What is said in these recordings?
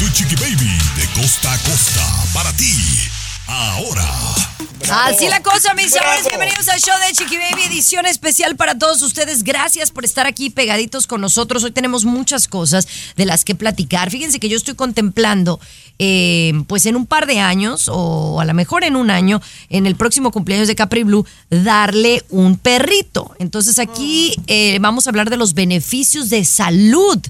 Tu Chiqui Baby de costa a costa para ti. Ahora. Así la cosa, mis amores. Bienvenidos al show de Chiqui Baby, edición especial para todos ustedes. Gracias por estar aquí pegaditos con nosotros. Hoy tenemos muchas cosas de las que platicar. Fíjense que yo estoy contemplando, eh, pues en un par de años, o a lo mejor en un año, en el próximo cumpleaños de Capri Blue, darle un perrito. Entonces aquí eh, vamos a hablar de los beneficios de salud.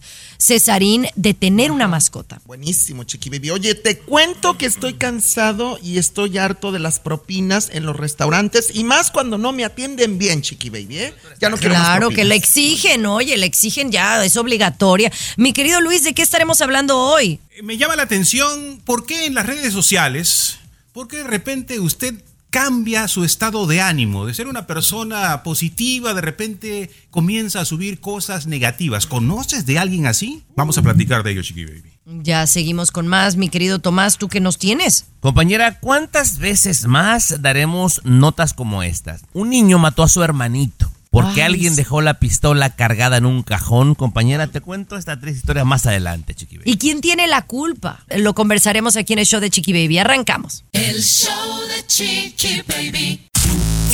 Cesarín, de tener una mascota. Buenísimo, Chiqui Baby. Oye, te cuento que estoy cansado y estoy harto de las propinas en los restaurantes y más cuando no me atienden bien, Chiqui Baby, ¿eh? Ya no quiero más Claro, que le exigen, oye, le exigen ya, es obligatoria. Mi querido Luis, ¿de qué estaremos hablando hoy? Me llama la atención por qué en las redes sociales, por qué de repente usted cambia su estado de ánimo, de ser una persona positiva, de repente comienza a subir cosas negativas. ¿Conoces de alguien así? Vamos a platicar de ello, Chiqui Baby. Ya seguimos con más, mi querido Tomás, ¿tú qué nos tienes? Compañera, ¿cuántas veces más daremos notas como estas? Un niño mató a su hermanito porque Ay, alguien dejó la pistola cargada en un cajón. Compañera, te cuento esta triste historia más adelante, Chiqui Baby. ¿Y quién tiene la culpa? Lo conversaremos aquí en el show de Chiqui Baby. Arrancamos. El show de Chiqui Baby.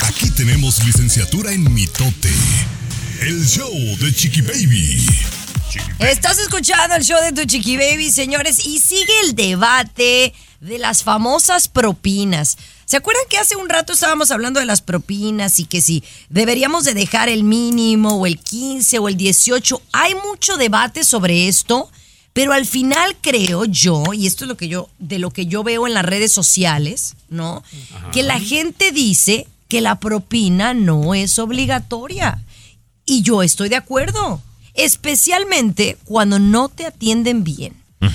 Aquí tenemos licenciatura en mitote. El show de Chiqui Baby. Estás escuchando el show de tu Chiqui Baby, señores, y sigue el debate de las famosas propinas. ¿Se acuerdan que hace un rato estábamos hablando de las propinas y que si deberíamos de dejar el mínimo o el 15 o el 18? Hay mucho debate sobre esto, pero al final creo yo, y esto es lo que yo de lo que yo veo en las redes sociales, ¿no? Que la gente dice que la propina no es obligatoria. Y yo estoy de acuerdo, especialmente cuando no te atienden bien.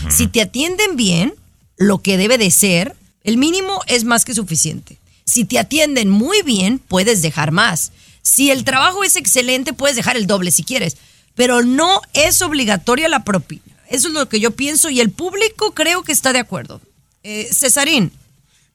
Si te atienden bien, lo que debe de ser, el mínimo es más que suficiente. Si te atienden muy bien, puedes dejar más. Si el trabajo es excelente, puedes dejar el doble si quieres. Pero no es obligatoria la propina. Eso es lo que yo pienso y el público creo que está de acuerdo. Eh, Cesarín,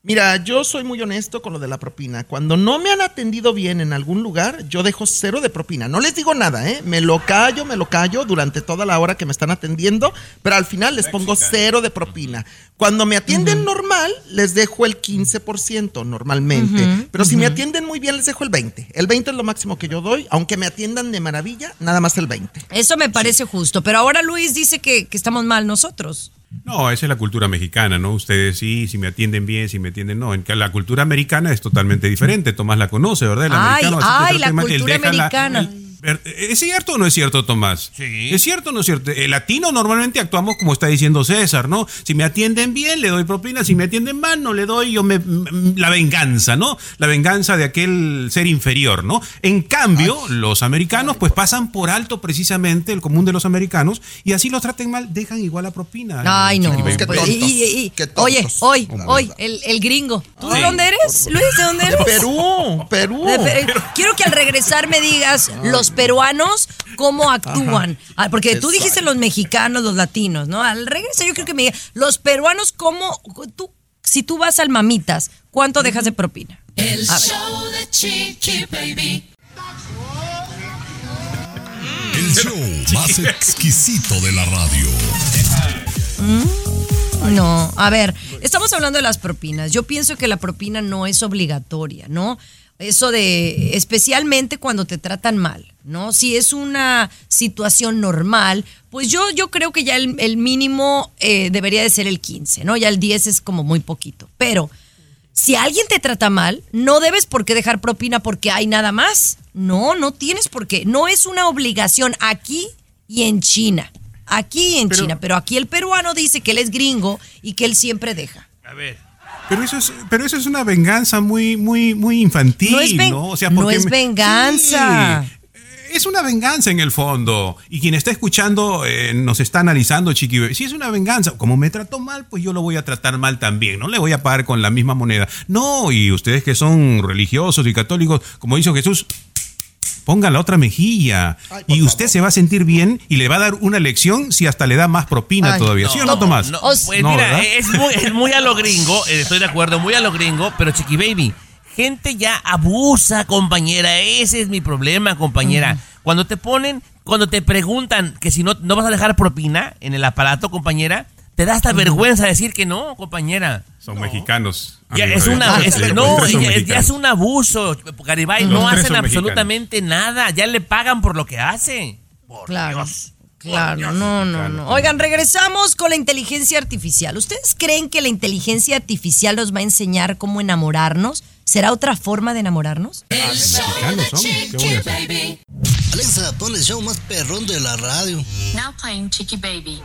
Mira, yo soy muy honesto con lo de la propina. Cuando no me han atendido bien en algún lugar, yo dejo cero de propina. No les digo nada, ¿eh? Me lo callo, me lo callo durante toda la hora que me están atendiendo, pero al final les pongo cero de propina. Cuando me atienden normal, les dejo el 15% normalmente. pero si me atienden muy bien, les dejo el 20%. El 20% es lo máximo que yo doy, aunque me atiendan de maravilla, nada más el 20%. eso me parece justo. Pero ahora Luis dice que, que estamos mal nosotros. No, esa es la cultura mexicana, ¿no? Ustedes sí, si me atienden bien, si me atienden no. En la cultura americana es totalmente diferente. Tomás la conoce, ¿verdad? El Ay, americano, la cultura la- americana. el- ¿Es cierto o no es cierto, Tomás? Sí. ¿Es cierto o no es cierto? El latino normalmente actuamos como está diciendo César, ¿no? Si me atienden bien, le doy propina. Si me atienden mal, no le doy yo me, m- la venganza, ¿no? La venganza de aquel ser inferior, ¿no? En cambio, los americanos pues pasan por alto precisamente el común de los americanos y así los traten mal, dejan igual la propina. Ay, no. Qué Pues, tontos, y- y- y- qué tontos, oye, hoy, hoy, el, el gringo. ¿Tú de Sí. dónde eres, Luis? ¿De dónde De eres? Perú, Perú. De Quiero que al regresar me digas los peruanos cómo actúan. Ah, Porque tú dijiste los mexicanos, los latinos, ¿no? Al regresar yo creo que me digas los peruanos cómo tú si tú vas al mamitas, ¿cuánto dejas de propina? El show de Chiqui Baby. El show más exquisito de la radio. No, a ver, estamos hablando de las propinas. Yo pienso que la propina no es obligatoria, ¿no? Eso de, especialmente cuando te tratan mal, ¿no? Si es una situación normal, pues yo, yo creo que ya el, el mínimo eh, debería de ser el 15, ¿no? Ya el 10 es como muy poquito. Pero si alguien te trata mal, no debes por qué dejar propina porque hay nada más. No, no tienes por qué. No es una obligación aquí y en China. Aquí y en China. Pero aquí el peruano dice que él es gringo y que él siempre deja. A ver. Pero eso es, pero eso es una venganza muy, muy, muy infantil, No ¿no? es ven- no porque es me- venganza. Sí, es una venganza en el fondo. Y quien está escuchando eh, nos está analizando, Chiqui. Si es una venganza, como me trató mal, pues yo lo voy a tratar mal también. No le voy a pagar con la misma moneda. No, y ustedes que son religiosos y católicos, como hizo Jesús, ponga la otra mejilla. Ay, y usted se va a sentir bien y le va a dar una lección si hasta le da más propina Ay, todavía. ¿Sí o no, Tomás? No, pues No, mira, es muy, es muy a lo gringo, eh, estoy de acuerdo, muy a lo gringo, pero Chiqui Baby, gente ya abusa, compañera, ese es mi problema, compañera. Cuando te ponen, cuando te preguntan que si no, no vas a dejar propina en el aparato, compañera, te da hasta vergüenza decir que no, compañera. Son mexicanos. Ya es una, es- Sí, no, ustedes son ya, ya mexicanos. es un abuso, Garibay, Los no hacen mexicanos. absolutamente nada, ya le pagan por lo que hace. Por Claro. Dios. Claro, no, no, no. Oigan, regresamos con la inteligencia artificial. ¿Ustedes creen que la inteligencia artificial nos va a enseñar cómo enamorarnos? ¿Será otra forma de enamorarnos? El show mexicanos de son, ¿qué voy Chiqui a hacer? Baby. Alexa, pon el show más perrón de la radio. Now playing Chicky Baby.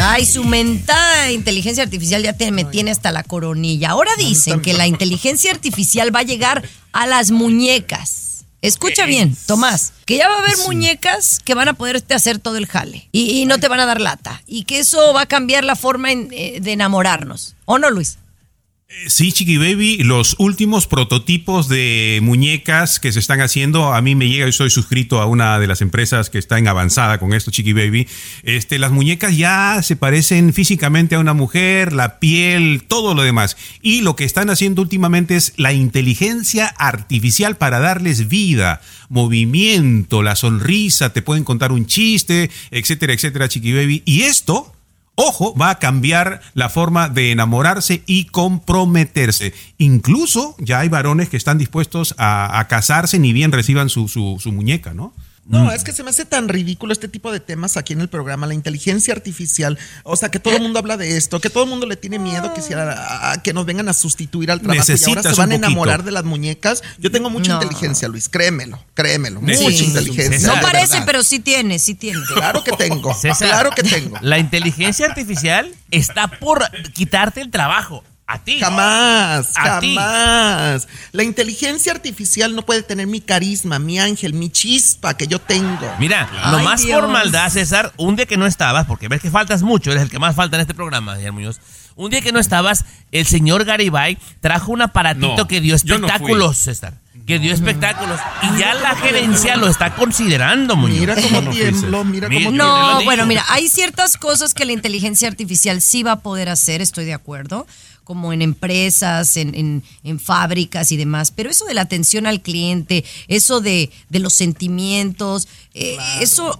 Ay, su mentada inteligencia artificial ya te, me tiene hasta la coronilla. Ahora dicen que la inteligencia artificial va a llegar a las muñecas. Escucha bien, Tomás, que ya va a haber muñecas que van a poderte hacer todo el jale y, y no te van a dar lata. Y que eso va a cambiar la forma en- eh, de enamorarnos. ¿O no, Luis? Sí, Chiqui Baby, los últimos prototipos de muñecas que se están haciendo, a mí me llega, yo soy suscrito a una de las empresas que está en avanzada con esto, Chiqui Baby. Este, las muñecas ya se parecen físicamente a una mujer, la piel, todo lo demás. Y lo que están haciendo últimamente es la inteligencia artificial para darles vida, movimiento, la sonrisa, te pueden contar un chiste, etcétera, etcétera, Chiqui Baby. Y esto Ojo, va a cambiar la forma de enamorarse y comprometerse. Incluso ya hay varones que están dispuestos a, casarse ni bien reciban su, su, su muñeca, ¿no? No, es que se me hace tan ridículo este tipo de temas aquí en el programa, la inteligencia artificial, o sea, que todo el mundo habla de esto, que todo el mundo le tiene miedo que, sea, a- que nos vengan a sustituir al trabajo y ahora se van a enamorar de las muñecas. Yo tengo mucha No. inteligencia, Luis, créemelo, créemelo, mucha inteligencia. No parece, pero sí tiene, sí tiene. Claro que tengo, César, claro que tengo. La inteligencia artificial está por quitarte el trabajo. A ti. Jamás, A ti. jamás. La inteligencia artificial no puede tener mi carisma, mi ángel, mi chispa que yo tengo. Mira, Ay, nomás Dios. por maldad, César, un día que no estabas, porque ves que faltas mucho, eres el que más falta en este programa, señor Muñoz. Un día que no estabas, el señor Garibay trajo un aparatito No, que dio no espectáculos, César. Que dio espectáculos. Y ya la gerencia lo está considerando, Muñoz. Mira cómo no tiemblo, mira cómo lo No, bueno, mira, hay ciertas cosas que la inteligencia artificial sí va a poder hacer, estoy de acuerdo, como en empresas, en, en- en fábricas y demás, pero eso de la atención al cliente, eso de, de los sentimientos, eh, eso...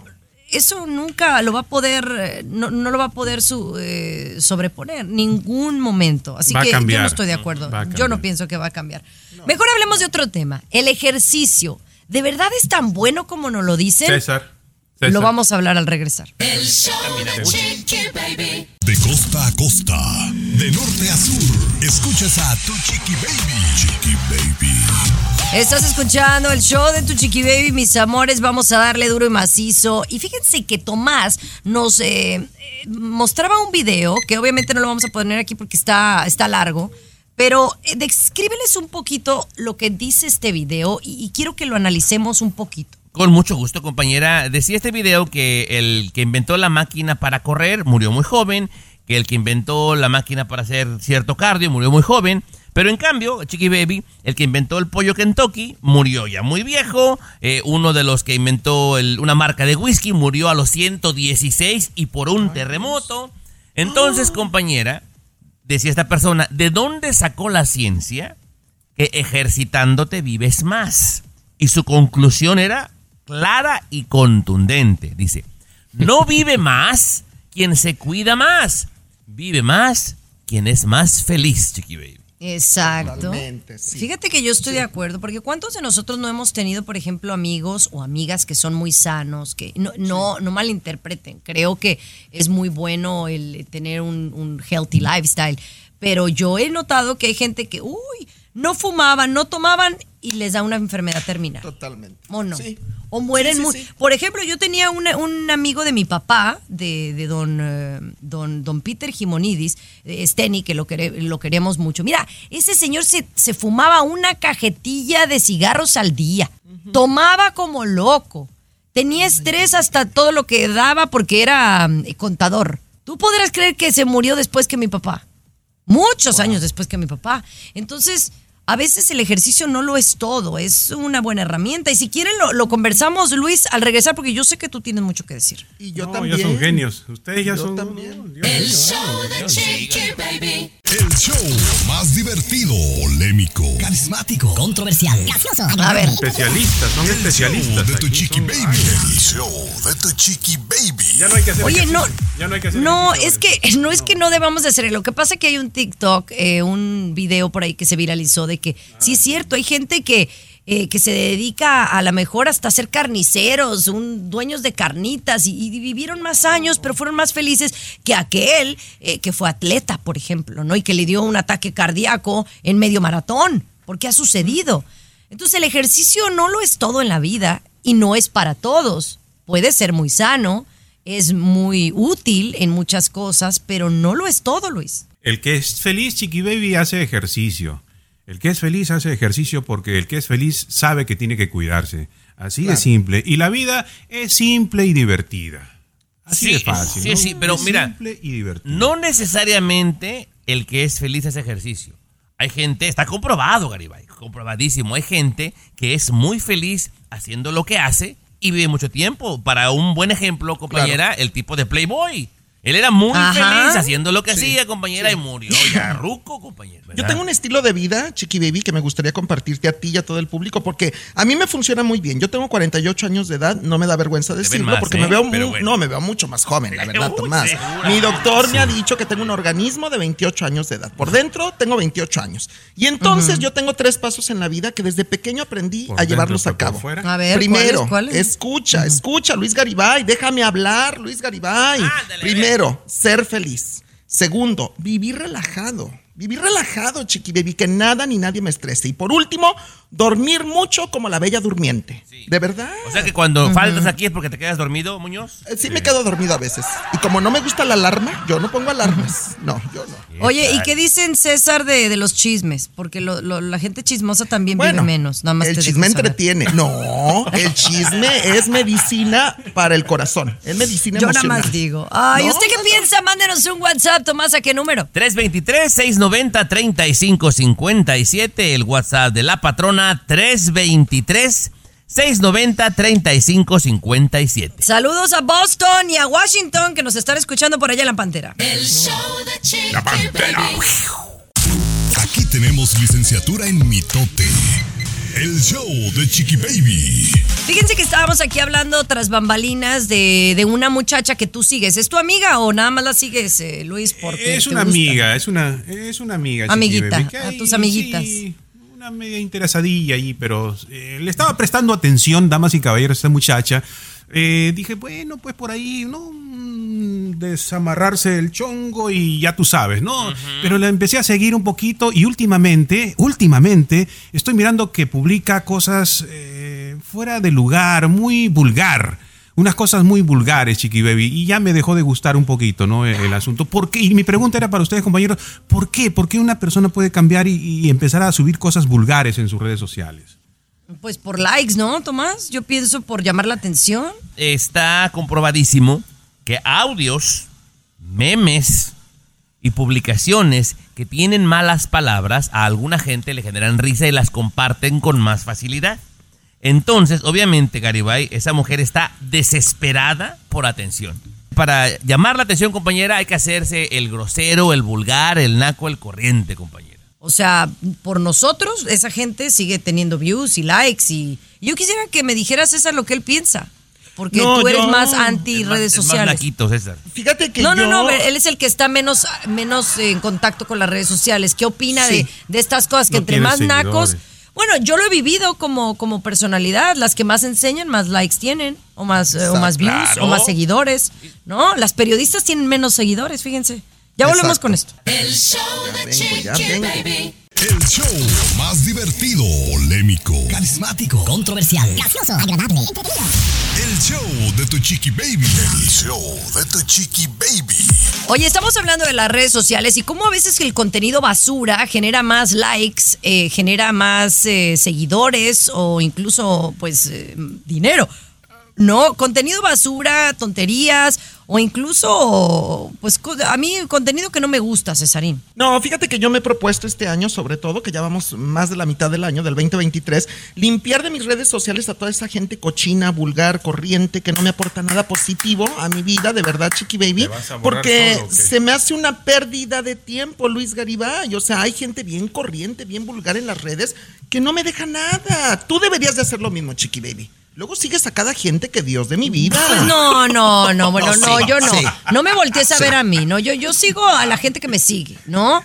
Eso nunca lo va a poder, eh, no, no lo va a poder su- eh, sobreponer, ningún momento. Así Va que yo no estoy de acuerdo. Yo no pienso que va a cambiar. Mejor hablemos de otro tema. El ejercicio. ¿De verdad es tan bueno como nos lo dicen? César. César. Lo vamos a hablar al regresar. El show de Chiqui Baby. De costa a costa, de norte a sur, escuchas a tu Chiqui Baby. Chiqui Baby. Estás escuchando el show de tu chiqui baby, mis amores. Vamos a darle duro y macizo. Y fíjense que Tomás nos eh, mostraba un video que obviamente no lo vamos a poner aquí porque está, está largo. Pero eh, descríbeles un poquito lo que dice este video y, y quiero que lo analicemos un poquito. Con mucho gusto, compañera. Decía este video que el que inventó la máquina para correr murió muy joven, que el que inventó la máquina para hacer cierto cardio murió muy joven, pero en cambio, Chiqui Baby, el que inventó el pollo Kentucky, murió ya muy viejo, eh, uno de los que inventó el- una marca de whisky murió a los 116 y por un terremoto. Entonces, compañera, decía esta persona, ¿de dónde sacó la ciencia que ejercitándote vives más? Y su conclusión era clara y contundente. Dice, no vive más quien se cuida más, vive más quien es más feliz, Chiqui Baby. Exacto. Sí. Fíjate que yo estoy de acuerdo, porque ¿cuántos de nosotros no hemos tenido, por ejemplo, amigos o amigas que son muy sanos, que no, no, no malinterpreten? Creo que es muy bueno el tener un, un healthy lifestyle, pero yo he notado que hay gente que, uy, no fumaban, no tomaban y les da una enfermedad terminal. Totalmente. ¿O no? Sí. O mueren Sí, sí, mu- sí. Por ejemplo, yo tenía una- un amigo de mi papá, de, de don, eh, don, don Peter Jimonidis, eh, Steny, que lo, quere- lo queremos mucho. Mira, ese señor se, se fumaba una cajetilla de cigarros al día. Tomaba como loco. Tenía estrés hasta todo lo que daba porque era mm, contador. ¿Tú podrás creer que se murió después que mi papá? Muchos años después que mi papá. Entonces, a veces el ejercicio no lo es todo, es una buena herramienta. Y si quieren, lo, lo conversamos, Luis, al regresar, porque yo sé que tú tienes mucho que decir. Y yo No, también. ya son genios. Ustedes ya Yo son. también. Dios El show de Chiqui Baby. El show más divertido, polémico, Carismático. Controversial. Gracioso. A ver, Especialistas, son show especialistas. de tu chiqui baby. Ay, El show de tu chiqui baby. ya no hay que hacer Oye, no. Ya no hay que hacer no, es que no es que no debamos de hacer. Lo que pasa es que hay un TikTok, eh, un video por ahí que se viralizó de que sí es cierto, hay gente que eh, que se dedica a lo mejor hasta ser carniceros, un, dueños de carnitas y, y vivieron más años, pero fueron más felices que aquel eh, que fue atleta, por ejemplo, ¿no? Y que le dio un ataque cardíaco en medio maratón, porque ha sucedido. Entonces el ejercicio no lo es todo en la vida y no es para todos. Puede ser muy sano, es muy útil en muchas cosas, pero no lo es todo, Luis. El que es feliz, Chiqui Baby, hace ejercicio. El que es feliz hace ejercicio porque el que es feliz sabe que tiene que cuidarse. Así de simple. Y la vida es simple y divertida. Así Sí, de fácil. sí, ¿no? sí, pero Es mira, Simple y divertido. No necesariamente el que es feliz hace ejercicio. Hay gente, está comprobado, Garibay, comprobadísimo. Hay gente que es muy feliz haciendo lo que hace y vive mucho tiempo. Para un buen ejemplo, compañera, el tipo de Playboy. Él era muy Ajá. feliz haciendo lo que Sí, hacía, compañera, y murió ya ruco, compañera. Yo tengo un estilo de vida, Chiqui Baby, que me gustaría compartirte a ti y a todo el público, porque a mí me funciona muy bien. Yo tengo 48 años de edad, no me da vergüenza decirlo, más, porque ¿eh? me veo Pero mu- bueno. no, me veo mucho más joven, la verdad, Uy, Tomás. segura. Mi doctor me ha dicho que tengo un organismo de 28 años de edad. Por dentro tengo 28 años. Y entonces yo tengo tres pasos en la vida que desde pequeño aprendí Por a dentro, llevarlos a cabo. fuera. A ver, Primero, ¿cuáles? cuáles? escucha, escucha, Luis Garibay, déjame hablar, Luis Garibay. Ándale, Primero, ser feliz. Segundo, vivir relajado. Vivir relajado, chiqui baby, que nada ni nadie me estrese. Y por último, dormir mucho como la bella durmiente. ¿De verdad? O sea que cuando faltas aquí es porque te quedas dormido, Muñoz. Eh, sí me quedo dormido a veces. Y como no me gusta la alarma, yo no pongo alarmas. No, yo no. Oye, ¿y qué dicen César de, de los chismes? Porque lo- lo- la gente chismosa también vive menos. Nada más el te chisme entretiene. No, el chisme es medicina para el corazón. Es medicina Yo nada emocional. más digo. Ay, No, ¿usted qué piensa? Mándenos un WhatsApp, Tomás, ¿a qué número? 323-690-3557, el WhatsApp de la patrona 323-690-3557. Saludos a Boston y a Washington que nos están escuchando por allá en la Pantera. El show de Chiqui La Pantera. Baby. Aquí tenemos licenciatura en mitote. El show de Chiqui Baby. Fíjense que estábamos aquí hablando tras bambalinas de, de una muchacha que tú sigues. ¿Es tu amiga o nada más la sigues, eh, Luis? Porque Es te una gusta? amiga, es una, es una amiga. Chiqui Amiguita, Baby, que a tus amiguitas. sí, una media interesadilla ahí, pero eh, le estaba prestando atención, damas y caballeros, a esta muchacha. Eh, dije, bueno, pues por ahí, ¿no? Mm, Desamarrarse el chongo y ya tú sabes, ¿no? Pero la empecé a seguir un poquito y últimamente, últimamente, estoy mirando que publica cosas eh, fuera de lugar, muy vulgar unas cosas muy vulgares, Chiqui Baby, y ya me dejó de gustar un poquito, ¿no? El, el asunto. ¿Por qué? Y mi pregunta era para ustedes, compañeros, ¿por qué? ¿Por qué una persona puede cambiar y, y empezar a subir cosas vulgares en sus redes sociales? Pues por likes, ¿no, Tomás? Yo pienso por llamar la atención. Está comprobadísimo que audios, memes y publicaciones que tienen malas palabras a alguna gente le generan risa y las comparten con más facilidad. Entonces, obviamente, Garibay, esa mujer está desesperada por atención. Para llamar la atención, compañera, hay que hacerse el grosero, el vulgar, el naco, el corriente, compañera. O sea, por nosotros, esa gente sigue teniendo views y likes y yo quisiera que me dijeras César lo que él piensa. Porque No, tú eres yo- más anti Es más- redes es más sociales. naquito, César. Fíjate que No, yo... no, no, él es el que está menos, menos en contacto con las redes sociales. ¿Qué opina Sí. de, de estas cosas? Que No entre más nacos. Bueno, yo lo he vivido como, como personalidad. Las que más enseñan, más likes tienen, o más, eh, o más views, Claro. o más seguidores. ¿No? Las periodistas tienen menos seguidores, fíjense. Ya volvemos Exacto. con esto. El show de vengo, ya Chiqui vengo. Baby. El show más divertido, polémico, Carismático. Controversial. Gracioso. Agradable. Entretenido. el show de tu chiqui baby. El show de tu chiqui baby. Oye, estamos hablando de las redes sociales y cómo a veces el contenido basura genera más likes, eh, genera más eh, seguidores o incluso, pues, eh, dinero. No, contenido basura, tonterías o incluso, pues, a mí contenido que no me gusta, Cesarín. No, fíjate que yo me he propuesto este año, sobre todo, que ya vamos más de la mitad del año, del 2023, limpiar de mis redes sociales a toda esa gente cochina, vulgar, corriente, que no me aporta nada positivo a mi vida, de verdad, Chiqui Baby. Porque todo, se me hace una pérdida de tiempo, Luis Garibay. O sea, hay gente bien corriente, bien vulgar en las redes, que no me deja nada. Tú deberías de hacer lo mismo, Chiqui Baby. Luego sigues a cada gente que Dios de mi vida. Pues no, no, no, bueno, No, no, sí, yo no. sí. No me voltees a ver a mí, ¿no? Yo, yo sigo a la gente que me sigue, ¿no?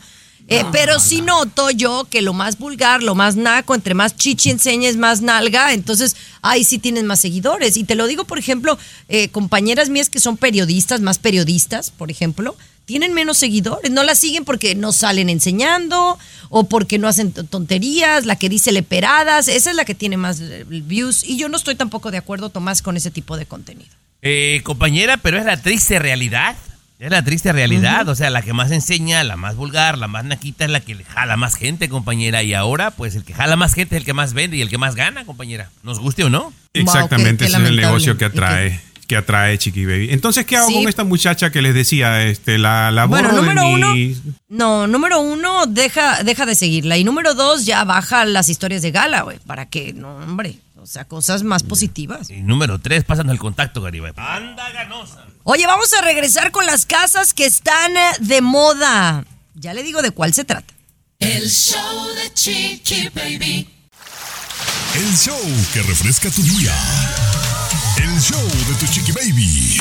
Eh, pero sí noto yo que lo más vulgar, lo más naco, entre más chichi enseñes, más nalga, entonces ahí sí tienes más seguidores. Y te lo digo, por ejemplo, eh, compañeras mías que son periodistas, más periodistas, por ejemplo, tienen menos seguidores. No las siguen porque no salen enseñando o porque no hacen tonterías, la que dice leperadas, esa es la que tiene más eh, views. Y yo no estoy tampoco de acuerdo, Tomás, con ese tipo de contenido. Eh, compañera, pero es la triste realidad. Es la triste realidad. O sea, la que más enseña, la más vulgar, la más naquita es la que jala más gente, compañera. Y ahora, pues el que jala más gente es el que más vende y el que más gana, compañera. Nos guste o no. Exactamente, ese es el negocio que ¿Y qué? atrae, que atrae Chiqui Baby. Entonces, ¿qué hago Sí. con esta muchacha que les decía? Este, la, la Bueno, borro de número uno, no, número uno, deja, deja de seguirla. Y número dos, ya baja las historias de gala, güey, para que, no, hombre, o sea, cosas más positivas. Y número tres, pasando el contacto, Garibay. Anda ganosa. Oye, vamos a regresar con las casas que están eh, de moda. Ya le digo de cuál se trata. El show de Chiqui Baby. El show que refresca tu día. El show de tu chiqui baby.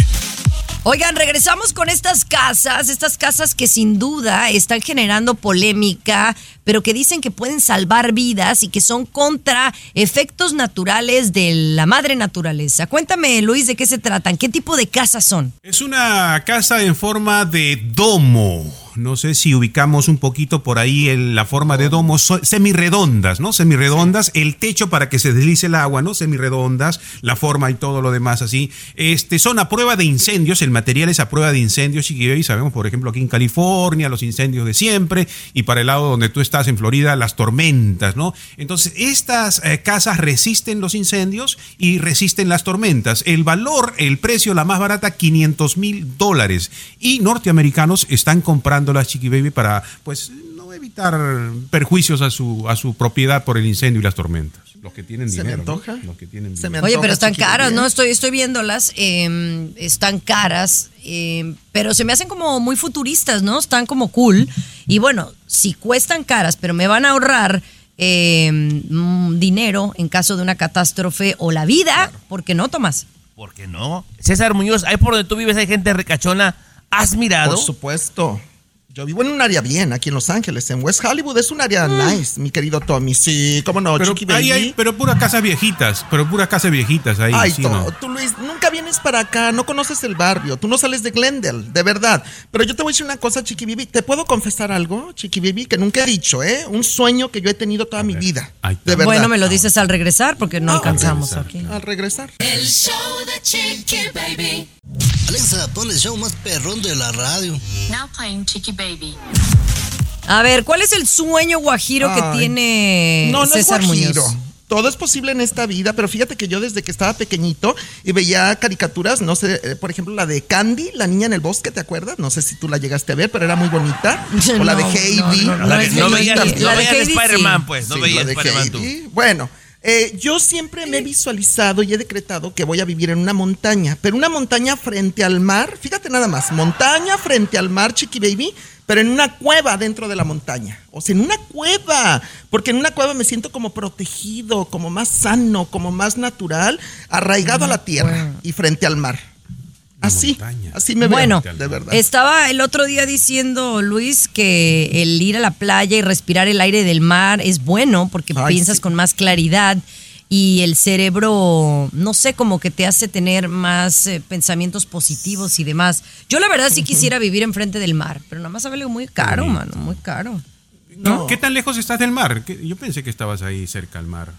Oigan, regresamos con estas casas, estas casas que sin duda están generando polémica, pero que dicen que pueden salvar vidas y que son contra efectos naturales de la madre naturaleza. Cuéntame, Luis, de qué se tratan, qué tipo de casas son. Es una casa en forma de domo. No sé si ubicamos un poquito por ahí el- la forma de domo, so- semirredondas, ¿no? Semirredondas, el techo para que se deslice el agua, ¿no? Semirredondas, la forma y todo lo demás así. Este, son a prueba de incendios, el material es a prueba de incendios, y sabemos, por ejemplo, aquí en California, los incendios de siempre, y para el lado donde tú estás en Florida, las tormentas, ¿no? Entonces, estas eh, casas resisten los incendios y resisten las tormentas. El valor, el precio, la más barata, 500 mil dólares. Y norteamericanos están comprando las Chiqui Baby para, pues, no evitar perjuicios a su, a su propiedad por el incendio y las tormentas. Los que tienen Se me dinero. ¿no? antoja. Los que tienen Se me dinero. Oye, pero están Chiqui caras, Baby, ¿no? ¿eh? Estoy, estoy viéndolas, eh, están caras, eh, pero se me hacen como muy futuristas, ¿no? Están como cool. Y bueno, si cuestan caras, pero me van a ahorrar eh, dinero en caso de una catástrofe o la vida, ¿por qué no, Tomás? ¿Por qué no? César Muñoz, ahí por donde tú vives hay gente ricachona. ¿Has mirado? Por supuesto. Yo vivo en un área bien, aquí en Los Ángeles, en West Hollywood. Es un área nice, mi querido Tommy. Sí, cómo no, Pero, Chiqui ahí Baby. hay, pero puras casas viejitas, pero puras casas viejitas ahí. Ay, sí, tú Luis, nunca vienes para acá, no conoces el barrio, tú no sales de Glendale, de verdad. Pero yo te voy a decir una cosa, Chiqui Baby, ¿te puedo confesar algo, Chiqui Baby? Que nunca he dicho, ¿eh? Un sueño que yo he tenido toda mi vida. De verdad. Bueno, me lo dices al regresar porque no Ah, alcanzamos al aquí. Al regresar. El show de Chiqui Baby. Alexa, pon el show más perrón de la radio. Now playing Chiqui Baby. A ver, ¿cuál es el sueño guajiro que tiene No, no César es guajiro. Muñoz? Todo es posible en esta vida, pero fíjate que yo desde que estaba pequeñito y veía caricaturas, no sé, eh, por ejemplo, la de Candy, la niña en el bosque, ¿te acuerdas? No sé si tú la llegaste a ver, pero era muy bonita. O la de Heidi. no, La de- sí. Spider-Man, pues. No Sí, de Spider-Man tú. Bueno, Eh, yo siempre me he visualizado y he decretado que voy a vivir en una montaña, pero una montaña frente al mar, fíjate nada más, montaña frente al mar, Chiqui Baby, pero en una cueva dentro de la montaña. O sea, en una cueva, porque en una cueva me siento como protegido, como más sano, como más natural, arraigado a la tierra y frente al mar. Así, así me veo, Bueno, de verdad. estaba el otro día diciendo Luis que el ir a la playa y respirar el aire del mar es bueno porque Ay, piensas sí. con más claridad y el cerebro, no sé, como que te hace tener más eh, pensamientos positivos y demás. Yo la verdad sí quisiera vivir enfrente del mar, pero nada más sale muy caro, mano, muy caro. No. ¿Qué tan lejos estás del mar? ¿Qué- Yo pensé que estabas ahí cerca al mar.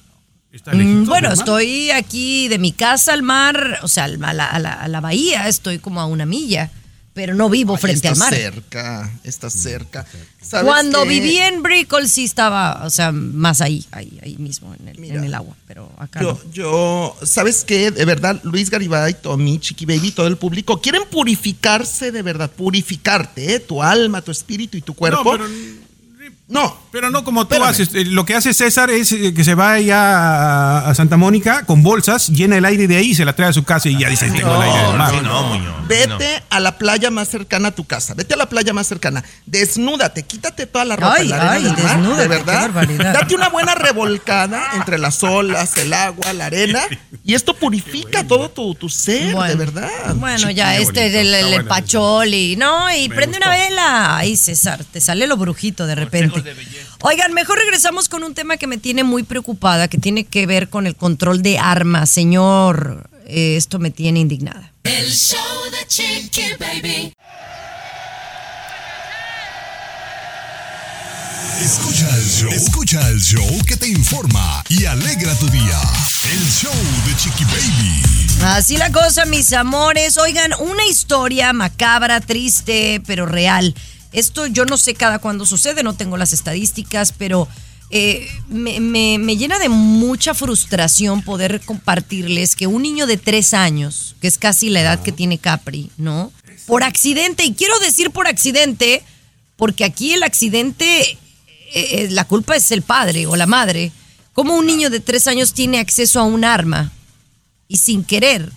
¿Estás Mm, lejitos Bueno, estoy aquí de mi casa al mar, o sea, al- a la, a la- a la bahía, estoy como a una milla, pero no vivo Ay, frente está al mar. cerca, está cerca. ¿Sabes Cuando qué? viví en Brickell sí estaba, o sea, más ahí, ahí, ahí mismo, en el, Mira, en el agua, pero acá Yo, no. yo, ¿sabes qué? De verdad, Luis Garibay, Tommy, Chiqui Baby, todo el público, quieren purificarse de verdad, purificarte, ¿eh? Tu alma, tu espíritu y tu cuerpo. No, pero, No, pero no como tú Espérame. haces. Eh, Lo que hace César es eh, que se va allá a, Santa Mónica con bolsas, llena el aire de ahí, se la trae a su casa y ya dice, tengo el aire del mar. Sí, no, Muñoz. Vete a la playa más cercana a tu casa. Vete a la playa más cercana. Desnúdate, quítate toda la ropa Ay, la arena ay, del mar, desnúdate, de verdad. Date una buena revolcada entre las olas, el agua, la arena y esto purifica todo tu, tu ser, de verdad. Bueno, ya Qué este bonito, del está el, buena pachol y no, y Me prende una vela. Ay, César, te sale lo brujito de repente. Oigan, mejor regresamos con un tema que me tiene muy preocupada, que tiene que ver con el control de armas. Señor, eh, esto me tiene indignada. El show de Chiqui Baby. Escucha el show. Escucha el show que te informa y alegra tu día. El show de Chiqui Baby. Así la cosa, mis amores. Oigan, una historia macabra, triste, pero real. Esto yo no sé cada cuándo sucede, no tengo las estadísticas, pero eh, me, me- me llena de mucha frustración poder compartirles que un niño de tres años, que es casi la edad que tiene Capri, ¿no? Por accidente, y quiero decir por accidente, porque aquí el accidente, eh, eh, la culpa es el padre o la madre. ¿Cómo un niño de tres años tiene acceso a un arma? y sin querer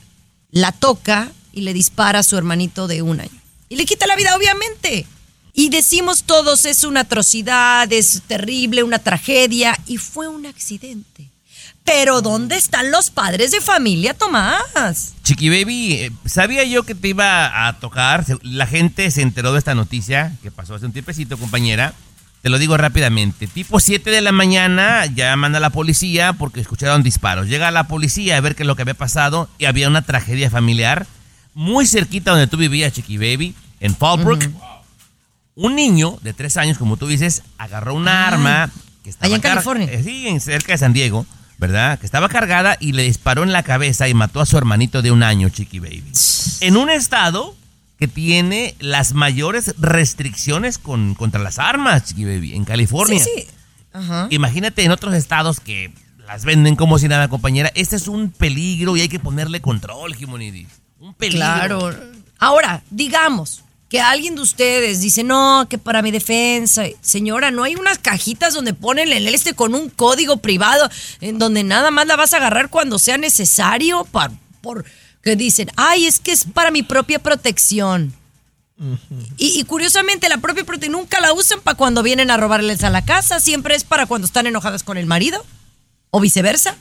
la toca y le dispara a su hermanito de un año. Y le quita la vida, obviamente. Y decimos todos, es una atrocidad, es terrible, una tragedia, y fue un accidente. Pero ¿dónde están los padres de familia, Tomás? Chiqui Baby, eh, sabía yo que te iba a tocar. La gente se enteró de esta noticia que pasó hace un tiempecito, compañera. Te lo digo rápidamente. Tipo 7 de la mañana ya manda la policía porque escucharon disparos. Llega la policía a ver qué es lo que había pasado y había una tragedia familiar muy cerquita donde tú vivías, Chiqui Baby, en Fallbrook. Un niño de 3 años, como tú dices, agarró una arma que estaba Allá en California. eh, Sí, en cerca de San Diego, ¿verdad? Que estaba cargada y le disparó en la cabeza y mató a su hermanito de un año, Chiqui Baby. En un estado que tiene las mayores restricciones con, contra las armas, Chiqui Baby, en California. Sí, sí. Ajá. Imagínate en otros estados que las venden como si nada, compañera. Este es un peligro y hay que ponerle control, Jimonidis. Un peligro. Claro. Ahora, digamos que alguien de ustedes dice, no, que para mi defensa, señora, no hay unas cajitas donde ponen el este con un código privado en donde nada más la vas a agarrar cuando sea necesario, por, por que dicen, ay, es que es para mi propia protección. Y, y curiosamente la propia protección nunca la usan para cuando vienen a robarles a la casa, siempre es para cuando están enojadas con el marido o viceversa.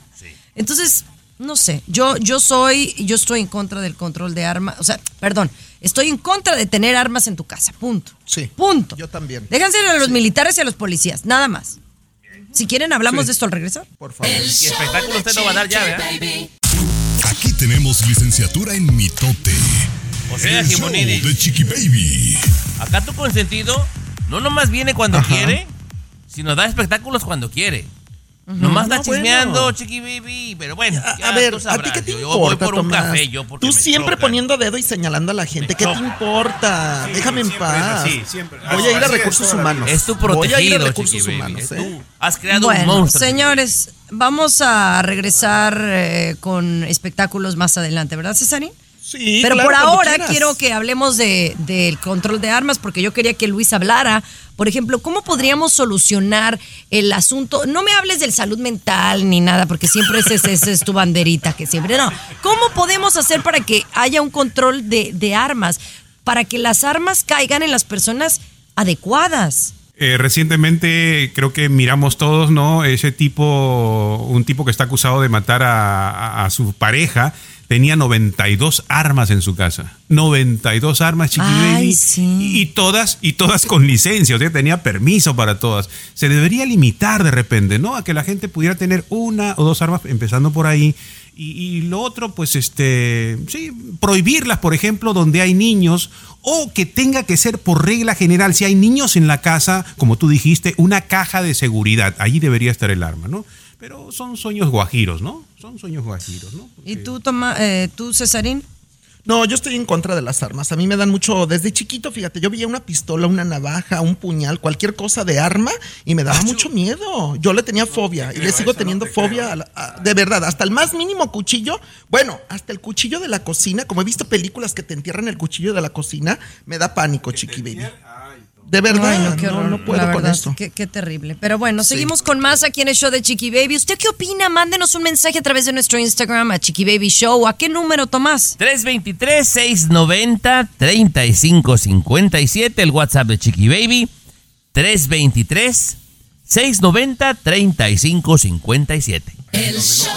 Entonces, no sé, yo, yo soy, yo estoy en contra del control de armas, o sea, perdón, estoy en contra de tener armas en tu casa, punto. Sí. Punto. Yo también. Déjense a los militares y a los policías, nada más. Si quieren, hablamos Sí. de esto al regresar. Por favor. El show espectáculo usted no va a dar ya, ¿verdad? Aquí tenemos licenciatura en mitote. O sea, El show de Chiqui Baby. Acá tu consentido no nomás viene cuando quiere, sino da espectáculos cuando quiere. Nomás está No, chismeando, bueno. chiqui baby. Pero bueno, A, ya a ver, tú ¿a sabrás, ti qué te yo, importa, yo voy por un Tomás? café, yo porque Tú me siempre chocan. poniendo dedo y señalando a la gente. ¿Qué te importa? Déjame en paz. sí, siempre. Voy a ir a recursos humanos. Es tu Voy a ir a protegido, recursos chiqui baby. humanos, Es ¿eh? tú. Has creado bueno, un monstruo. señores, vamos a regresar eh, con espectáculos más adelante, ¿verdad, Cesarín? Sí, Pero claro, por ahora quiero que hablemos de- del control de armas, porque yo quería que Luis hablara. Por ejemplo, ¿cómo podríamos solucionar el asunto? No me hables del salud mental ni nada, porque siempre esa es, es tu banderita, que siempre no. ¿Cómo podemos hacer para que haya un control de, de armas? Para que las armas caigan en las personas adecuadas. Eh, recientemente creo que miramos todos, ¿no? Ese tipo, un tipo que está acusado de matar a, a- a su pareja, tenía 92 armas en su casa. 92 armas, chiqui Ay, baby. sí. Y, y todas, y todas con licencia, o sea, tenía permiso para todas. Se debería limitar de repente, ¿no? A que la gente pudiera tener una o dos armas, empezando por ahí. Y, y lo otro, pues, este, sí, prohibirlas, por ejemplo, donde hay niños, o que tenga que ser por regla general, si hay niños en la casa, como tú dijiste, una caja de seguridad, allí debería estar el arma, ¿no? Pero son sueños guajiros, ¿no? Son sueños guajiros, ¿no? ¿Y tú, Toma, eh, tú Cesarín? No, yo estoy en contra de las armas. A mí me dan mucho, desde chiquito, fíjate, yo veía una pistola, una navaja, un puñal, cualquier cosa de arma y me daba mucho miedo. Yo le tenía fobia y le sigo teniendo fobia, a la- a- de verdad, hasta el más mínimo cuchillo, bueno, hasta el cuchillo de la cocina, como he visto películas que te entierran el cuchillo de la cocina, me da pánico, chiqui baby. De verdad, Ay, no, qué no, horror, no puedo la con verdad, esto. Qué, qué terrible. Pero bueno, seguimos con más aquí en el show de Chiqui Baby. ¿Usted qué opina? Mándenos un mensaje a través de nuestro Instagram a Chiqui Baby Show. ¿A qué número, Tomás? 323-690-3557, el WhatsApp de Chiqui Baby. 323-690-3557. El show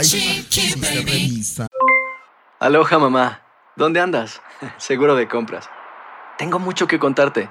de Chiqui Baby. Aloha mamá, ¿dónde andas? Seguro de compras. Tengo mucho que contarte.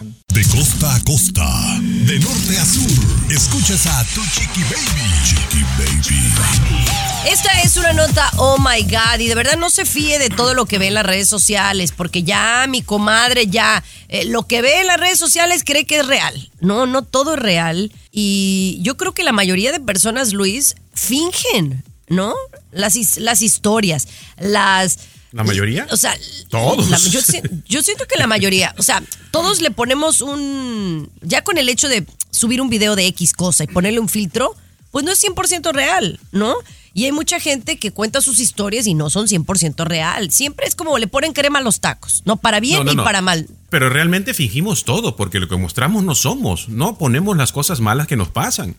De costa a costa, de norte a sur, escuchas a tu chiqui baby. Baby. Esta es una nota, oh my God, y de verdad no se fíe de todo lo que ve en las redes sociales, porque ya mi comadre ya eh, lo que ve en las redes sociales cree que es real. No, no todo es real. Y yo creo que la mayoría de personas, Luis, fingen, ¿no? Las, las historias, las... ¿La mayoría? O sea, Todos. la- yo, si- yo siento que la mayoría, o sea, todos le ponemos un. Ya con el hecho de subir un video de X cosa y ponerle un filtro, pues no es 100% real, ¿no? Y hay mucha gente que cuenta sus historias y no son 100% real. Siempre es como le ponen crema a los tacos, ¿no? Para bien No, no. para mal. Pero realmente fingimos todo, porque lo que mostramos no somos. No ponemos las cosas malas que nos pasan.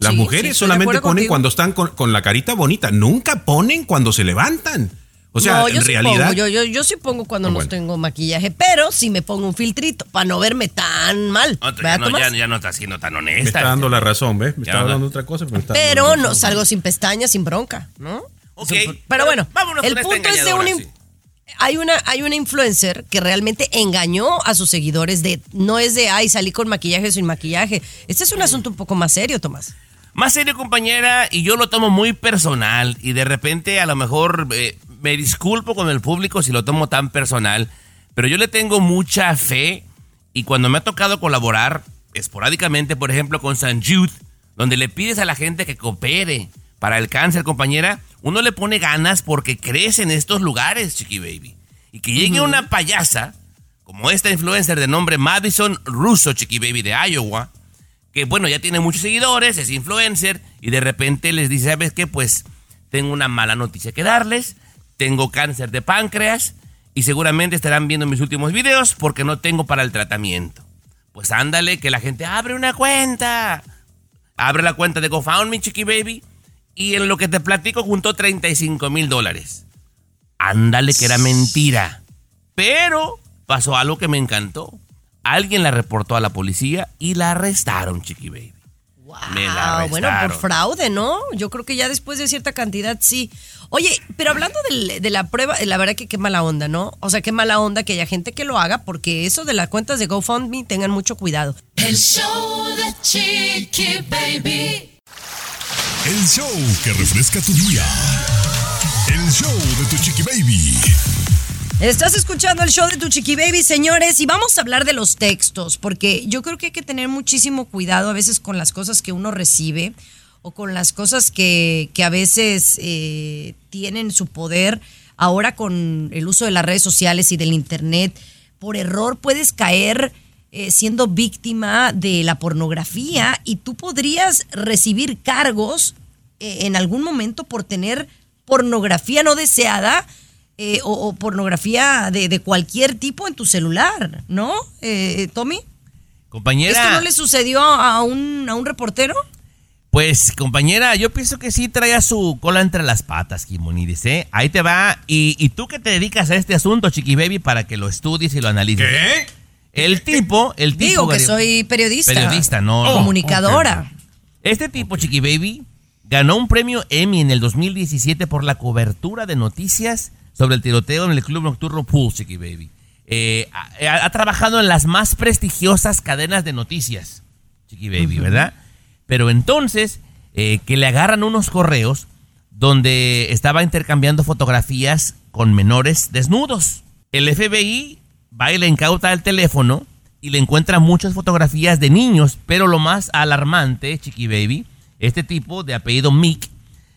Las Sí, mujeres solamente ponen contigo. cuando están con, con la carita bonita. Nunca ponen cuando se levantan. O sea, no, yo en sí realidad. pongo, yo, yo, yo sí pongo cuando Ah, no bueno. tengo maquillaje, pero sí me pongo un filtrito para no verme tan mal. Otro, ¿verdad, ya, no, ya, ya no está siendo tan me honesta. está dando la razón, ¿ves? Me está no hablando otra cosa, pero me está Pero no razón. salgo sin pestañas, sin bronca, ¿no? Ok, Pero, pero bueno, vámonos el con esta punto es de un in- hay una hay una influencer que realmente engañó a sus seguidores de no es de ay salí con maquillaje o sin maquillaje. Este es un asunto un poco más serio, Tomás. Más serio, compañera, y yo lo tomo muy personal. Y de repente, a lo mejor eh, me disculpo con el público si lo tomo tan personal. Pero yo le tengo mucha fe. Y cuando me ha tocado colaborar esporádicamente, por ejemplo, con San Jude, donde le pides a la gente que coopere para el cáncer, compañera, uno le pone ganas porque crece en estos lugares, chiqui baby. Y que llegue una payasa, como esta influencer de nombre Madison Russo, chiqui baby de Iowa, que bueno, ya tiene muchos seguidores, es influencer, y de repente les dice, ¿sabes qué? Pues tengo una mala noticia que darles, tengo cáncer de páncreas, y seguramente estarán viendo mis últimos videos porque no tengo para el tratamiento. Pues ándale, que la gente abre una cuenta. Abre la cuenta de GoFundMe, Chiqui Baby, y en lo que te platico juntó 35 mil dólares. Ándale, que era mentira. Pero pasó algo que me encantó. Alguien la reportó a la policía y la arrestaron, Chiqui Baby. Me la Ah, bueno, por fraude, ¿no? Yo creo que ya después de cierta cantidad sí. Oye, pero hablando del- de la prueba, la verdad que qué mala onda, ¿no? O sea, qué mala onda que haya gente que lo haga, porque eso de las cuentas de GoFundMe, tengan mucho cuidado. El show de Chiqui Baby. El show que refresca tu día. El show de tu chiqui baby. Estás escuchando el show de tu chiqui baby, señores, y vamos a hablar de los textos, porque yo creo que hay que tener muchísimo cuidado a veces con las cosas que uno recibe o con las cosas que, que a veces eh, tienen su poder. Ahora con el uso de las redes sociales y del internet, por error puedes caer eh, siendo víctima de la pornografía y tú podrías recibir cargos eh, en algún momento por tener pornografía no deseada eh, o, o pornografía de, de cualquier tipo en tu celular, ¿no, eh, Tommy? Compañera. ¿Esto no le sucedió a un, a un reportero? Pues, compañera, yo pienso que sí traía su cola entre las patas, Kimonides, ¿eh? Ahí te va. Y, y tú que te dedicas a este asunto, Chiqui Baby, para que lo estudies y lo analices. ¿Qué? El tipo, el tipo. Digo que soy periodista. Periodista, no. Comunicadora. Este tipo, Chiqui Baby, ganó un premio Emmy en el 2017 por la cobertura de noticias sobre el tiroteo en el club nocturno Pool, Chiqui Baby. Eh, ha, ha trabajado en las más prestigiosas cadenas de noticias, Chiqui Baby, ¿verdad? Pero entonces, eh, que le agarran unos correos donde estaba intercambiando fotografías con menores desnudos. El FBI va y le incauta el teléfono y le encuentra muchas fotografías de niños, pero lo más alarmante, Chiqui Baby, este tipo de apellido Mick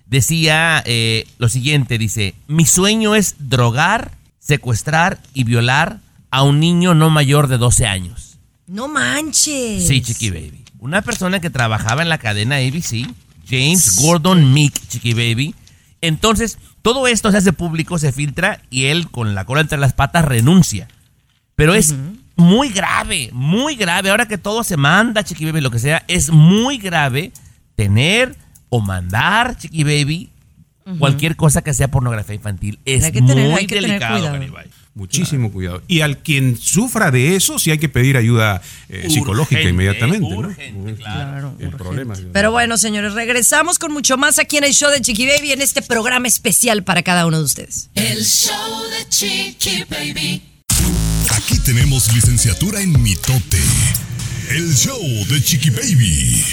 decía eh, lo siguiente, dice, mi sueño es drogar, secuestrar y violar a un niño no mayor de 12 años. No manches. Sí, Chiqui Baby. Una persona que trabajaba en la cadena ABC, James Gordon Meek, Chiqui Baby. Entonces, todo esto se hace público, se filtra y él, con la cola entre las patas, renuncia. Pero es muy grave, muy grave. Ahora que todo se manda, Chiqui Baby, lo que sea, es muy grave tener o mandar, Chiqui Baby, cualquier cosa que sea pornografía infantil. Es Hay que tener- muy hay que tener delicado, cuidado. Garibay. Muchísimo cuidado. Y al quien sufra de eso, sí hay que pedir ayuda eh, psicológica Urgente, inmediatamente. ¿no? urgente, claro. El problema. Pero bueno, señores, regresamos con mucho más aquí en el show de Chiqui Baby en este programa especial para cada uno de ustedes. El show de Chiqui Baby. Aquí tenemos licenciatura en mitote. El show de Chiqui Baby.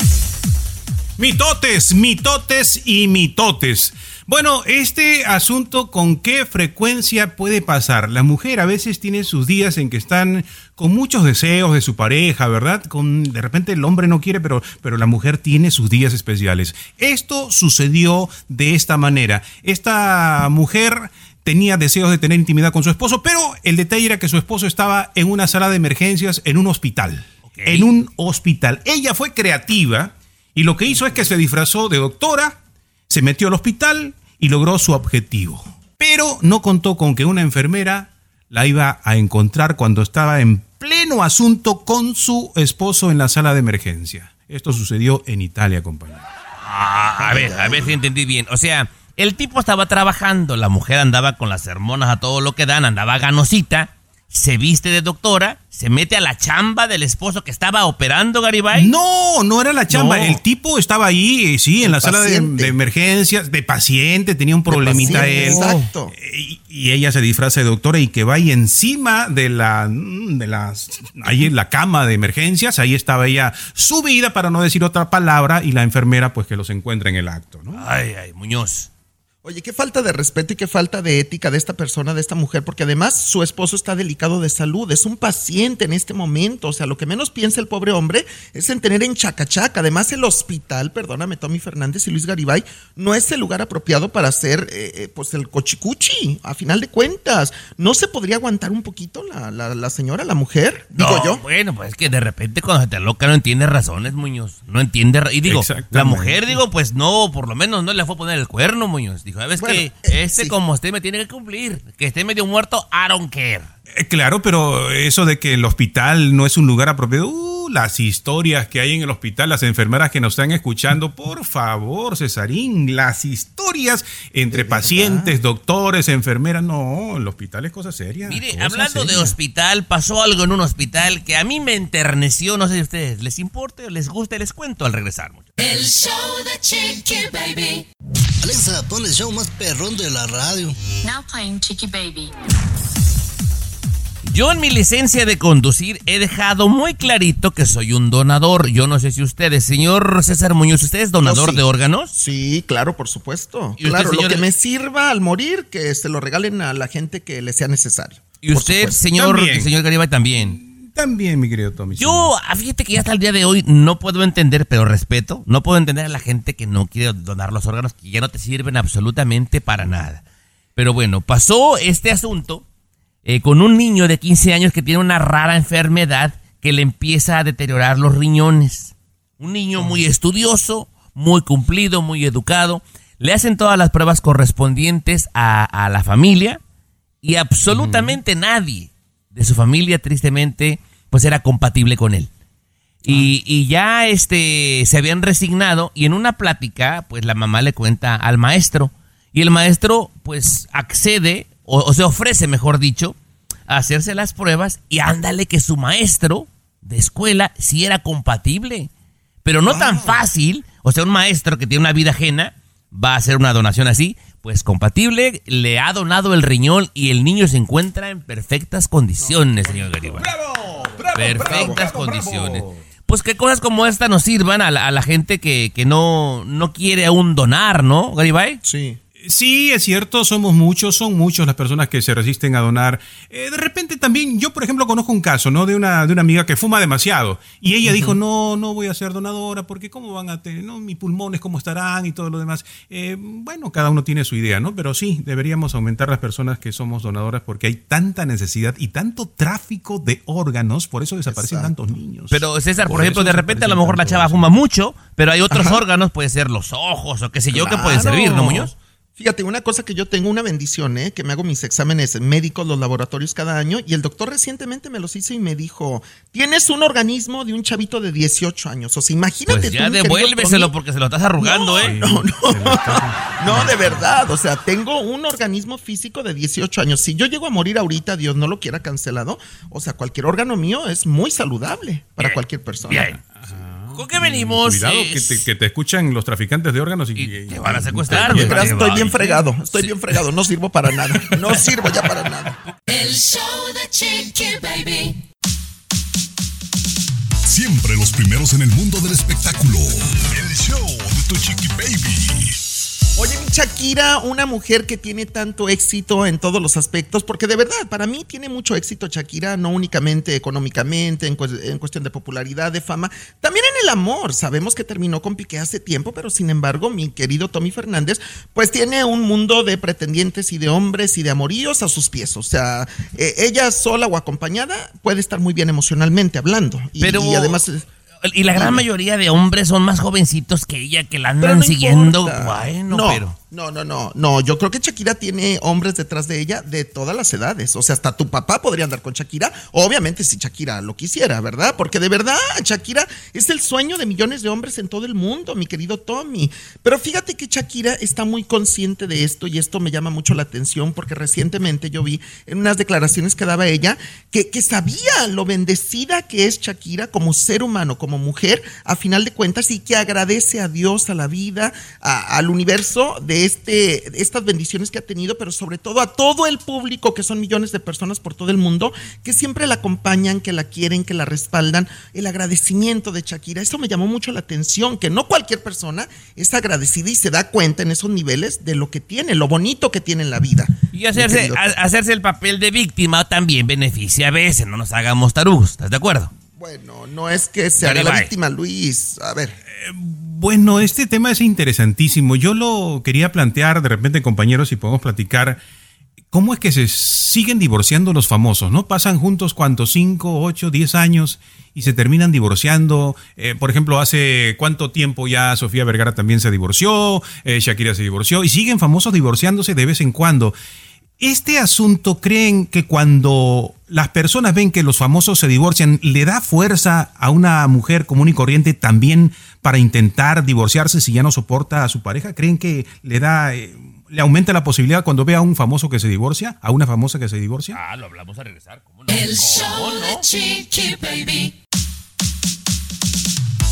Mitotes, mitotes y mitotes. Bueno, este asunto con qué frecuencia puede pasar. La mujer a veces tiene sus días en que están con muchos deseos de su pareja, ¿verdad? Con de repente el hombre no quiere, pero pero la mujer tiene sus días especiales. Esto sucedió de esta manera. Esta mujer tenía deseos de tener intimidad con su esposo, pero el detalle era que su esposo estaba en una sala de emergencias en un hospital. En un hospital. Ella fue creativa y lo que hizo es que se disfrazó de doctora, se metió al hospital y logró su objetivo. Pero no contó con que una enfermera la iba a encontrar cuando estaba en pleno asunto con su esposo en la sala de emergencia. Esto sucedió en Italia, compañero. Ah, a ver, a ver si entendí bien. O sea, el tipo estaba trabajando, la mujer andaba con las hormonas a todo lo que dan, andaba ganosita, se viste de doctora, se mete a la chamba del esposo que estaba operando Garibay. No, no era la chamba. No. El tipo estaba ahí, eh, sí, en la sala de, emergencias, de paciente, tenía un problemita paciente, él. exacto. Y, y ella se disfraza de doctora y que va ahí encima de la, de las, ahí en la cama de emergencias, ahí estaba ella subida para no decir otra palabra y la enfermera pues que los encuentra en el acto, ¿no? Ay, ay, Muñoz. Oye, qué falta de respeto y qué falta de ética de esta persona, de esta mujer, porque además su esposo está delicado de salud, es un paciente en este momento, o sea, lo que menos piensa el pobre hombre es en tener en chacachaca. Además, el hospital, perdóname, Tommy Fernández y Luis Garibay, no es el lugar apropiado para hacer, eh, eh, pues, el cochicuchi, a final de cuentas. ¿No se podría aguantar un poquito la, la- la señora, la mujer? Digo No, yo. Bueno, pues es que de repente cuando se te loca no entiende razones, Muñoz. No entiende. Y digo, la mujer, digo, pues no, por lo menos no le fue a poner el cuerno, Muñoz. Dijo, ¿sabes Bueno, qué? eh, Este sí. como usted me tiene que cumplir. Que esté medio muerto, I don't care. Eh, Claro, pero eso de que el hospital no es un lugar apropiado, uh, las historias que hay en el hospital, las enfermeras que nos están escuchando, por favor, Cesarín, las historias entre pacientes, doctores, enfermeras, no, el hospital es cosa seria. Mire, cosa hablando de hospital, pasó algo en un hospital que a mí me enterneció. No sé si a ustedes les importe o les guste, les cuento al regresar. muchachos. El show de Chiqui Baby. Alexa, pon el show más perrón de la radio. Now playing Chiqui Baby. Yo en mi licencia de conducir he dejado muy clarito que soy un donador. Yo no sé si ustedes, señor César Muñoz, ¿usted es donador sí. de órganos? Sí, claro, por supuesto. ¿Y usted, Claro, lo que me sirva al morir, que se lo regalen a la gente que le sea necesario. Y usted, señor, También. señor Garibay, también. También, mi querido Tommy. Yo, ah, fíjate que ya hasta el día de hoy no puedo entender, pero respeto, no puedo entender a la gente que no quiere donar los órganos, que ya no te sirven absolutamente para nada. Pero bueno, pasó este asunto eh, con un niño de 15 años que tiene una rara enfermedad que le empieza a deteriorar los riñones. Un niño muy estudioso, muy cumplido, muy educado. Le hacen todas las pruebas correspondientes a, a la familia y absolutamente nadie de su familia, tristemente, pues era compatible con él. Y, y ya este se habían resignado y en una plática, pues la mamá le cuenta al maestro y el maestro pues accede o, o se ofrece, mejor dicho, a hacerse las pruebas y ándale que su maestro de escuela sí era compatible, pero no tan fácil, o sea, un maestro que tiene una vida ajena va a hacer una donación así, pues compatible, le ha donado el riñón y el niño se encuentra en perfectas condiciones, señor Garibay. Perfectas condiciones. Pues que cosas como esta nos sirvan a la, a la gente que, que no, no quiere aún donar, ¿no, Garibay? Sí. Sí, es cierto, somos muchos, son muchos las personas que se resisten a donar. Eh, de repente también, yo por ejemplo conozco un caso, ¿no? De una, de una amiga que fuma demasiado. Y ella dijo, no, no voy a ser donadora porque cómo van a tener, ¿no? Mis pulmones, cómo estarán y todo lo demás. Eh, bueno, cada uno tiene su idea, ¿no? Pero sí, deberíamos aumentar las personas que somos donadoras porque hay tanta necesidad y tanto tráfico de órganos, por eso desaparecen tantos niños. Pero César, por, Por ejemplo, de repente a lo mejor la chava fuma mucho, pero hay otros órganos, puede ser los ojos o qué sé yo, que pueden servir, ¿no, Muñoz? Fíjate, una cosa que yo tengo una bendición, ¿eh? que me hago mis exámenes médicos, los laboratorios cada año, y el doctor recientemente me los hizo y me dijo, tienes un organismo de un chavito de 18 años. O sea, imagínate Pues ya devuélveselo porque se lo estás arrugando, ¿eh? No, no, no, de verdad. O sea, tengo un organismo físico de 18 años. Si yo llego a morir ahorita, Dios no lo quiera cancelado, o sea, cualquier órgano mío es muy saludable para cualquier persona. Bien. ¿Con qué venimos? Cuidado Eh, que te, que te escuchan los traficantes de órganos y, te van a secuestrar, estoy bien fregado, estoy bien fregado, no sirvo para nada, no sirvo ya para nada. El show de Chiqui Baby. Siempre los primeros en el mundo del espectáculo. El show de tu chiqui baby. Oye, mi Shakira, una mujer que tiene tanto éxito en todos los aspectos, porque de verdad, para mí tiene mucho éxito Shakira, no únicamente económicamente, en, cu- en cuestión de popularidad, de fama, también en el amor. Sabemos que terminó con Piqué hace tiempo, pero sin embargo, mi querido Tommy Fernández, pues tiene un mundo de pretendientes y de hombres y de amoríos a sus pies. O sea, eh, ella sola o acompañada puede estar muy bien emocionalmente hablando. Y, Pero- y además... Y la gran mayoría de hombres son más jovencitos que ella, que la Pero andan no siguiendo. Bueno, no, pero. No, no, no, no. Yo creo que Shakira tiene hombres detrás de ella de todas las edades. O sea, hasta tu papá podría andar con Shakira. Obviamente, si Shakira lo quisiera, ¿verdad? Porque de verdad, Shakira es el sueño de millones de hombres en todo el mundo, mi querido Tommy. Pero fíjate que Shakira está muy consciente de esto y esto me llama mucho la atención porque recientemente yo vi en unas declaraciones que daba ella que, que sabía lo bendecida que es Shakira como ser humano, como mujer, a final de cuentas, y que agradece a Dios, a la vida, al universo de este, estas bendiciones que ha tenido, pero sobre todo a todo el público, que son millones de personas por todo el mundo, que siempre la acompañan, que la quieren, que la respaldan. El agradecimiento de Shakira, eso me llamó mucho la atención, que no cualquier persona es agradecida y se da cuenta en esos niveles de lo que tiene, lo bonito que tiene en la vida. Y hacerse, hacerse el papel de víctima también beneficia a veces, no nos hagamos tarugos, ¿estás de acuerdo? Bueno, no es que se haga la víctima, Luis. A ver. Bueno, este tema es interesantísimo. Yo lo quería plantear de repente, compañeros, si podemos platicar. ¿Cómo es que se siguen divorciando los famosos? ¿No? Pasan juntos cuántos, cinco, ocho, diez años y se terminan divorciando. Eh, por ejemplo, hace cuánto tiempo ya Sofía Vergara también se divorció, eh, Shakira se divorció y siguen famosos divorciándose de vez en cuando. Este asunto, ¿creen que cuando las personas ven que los famosos se divorcian, le da fuerza a una mujer común y corriente también para intentar divorciarse si ya no soporta a su pareja? ¿Creen que le da, eh, le aumenta la posibilidad cuando ve a un famoso que se divorcia, a una famosa que se divorcia? Ah, lo hablamos a regresar. ¿cómo El show de Chiqui Baby.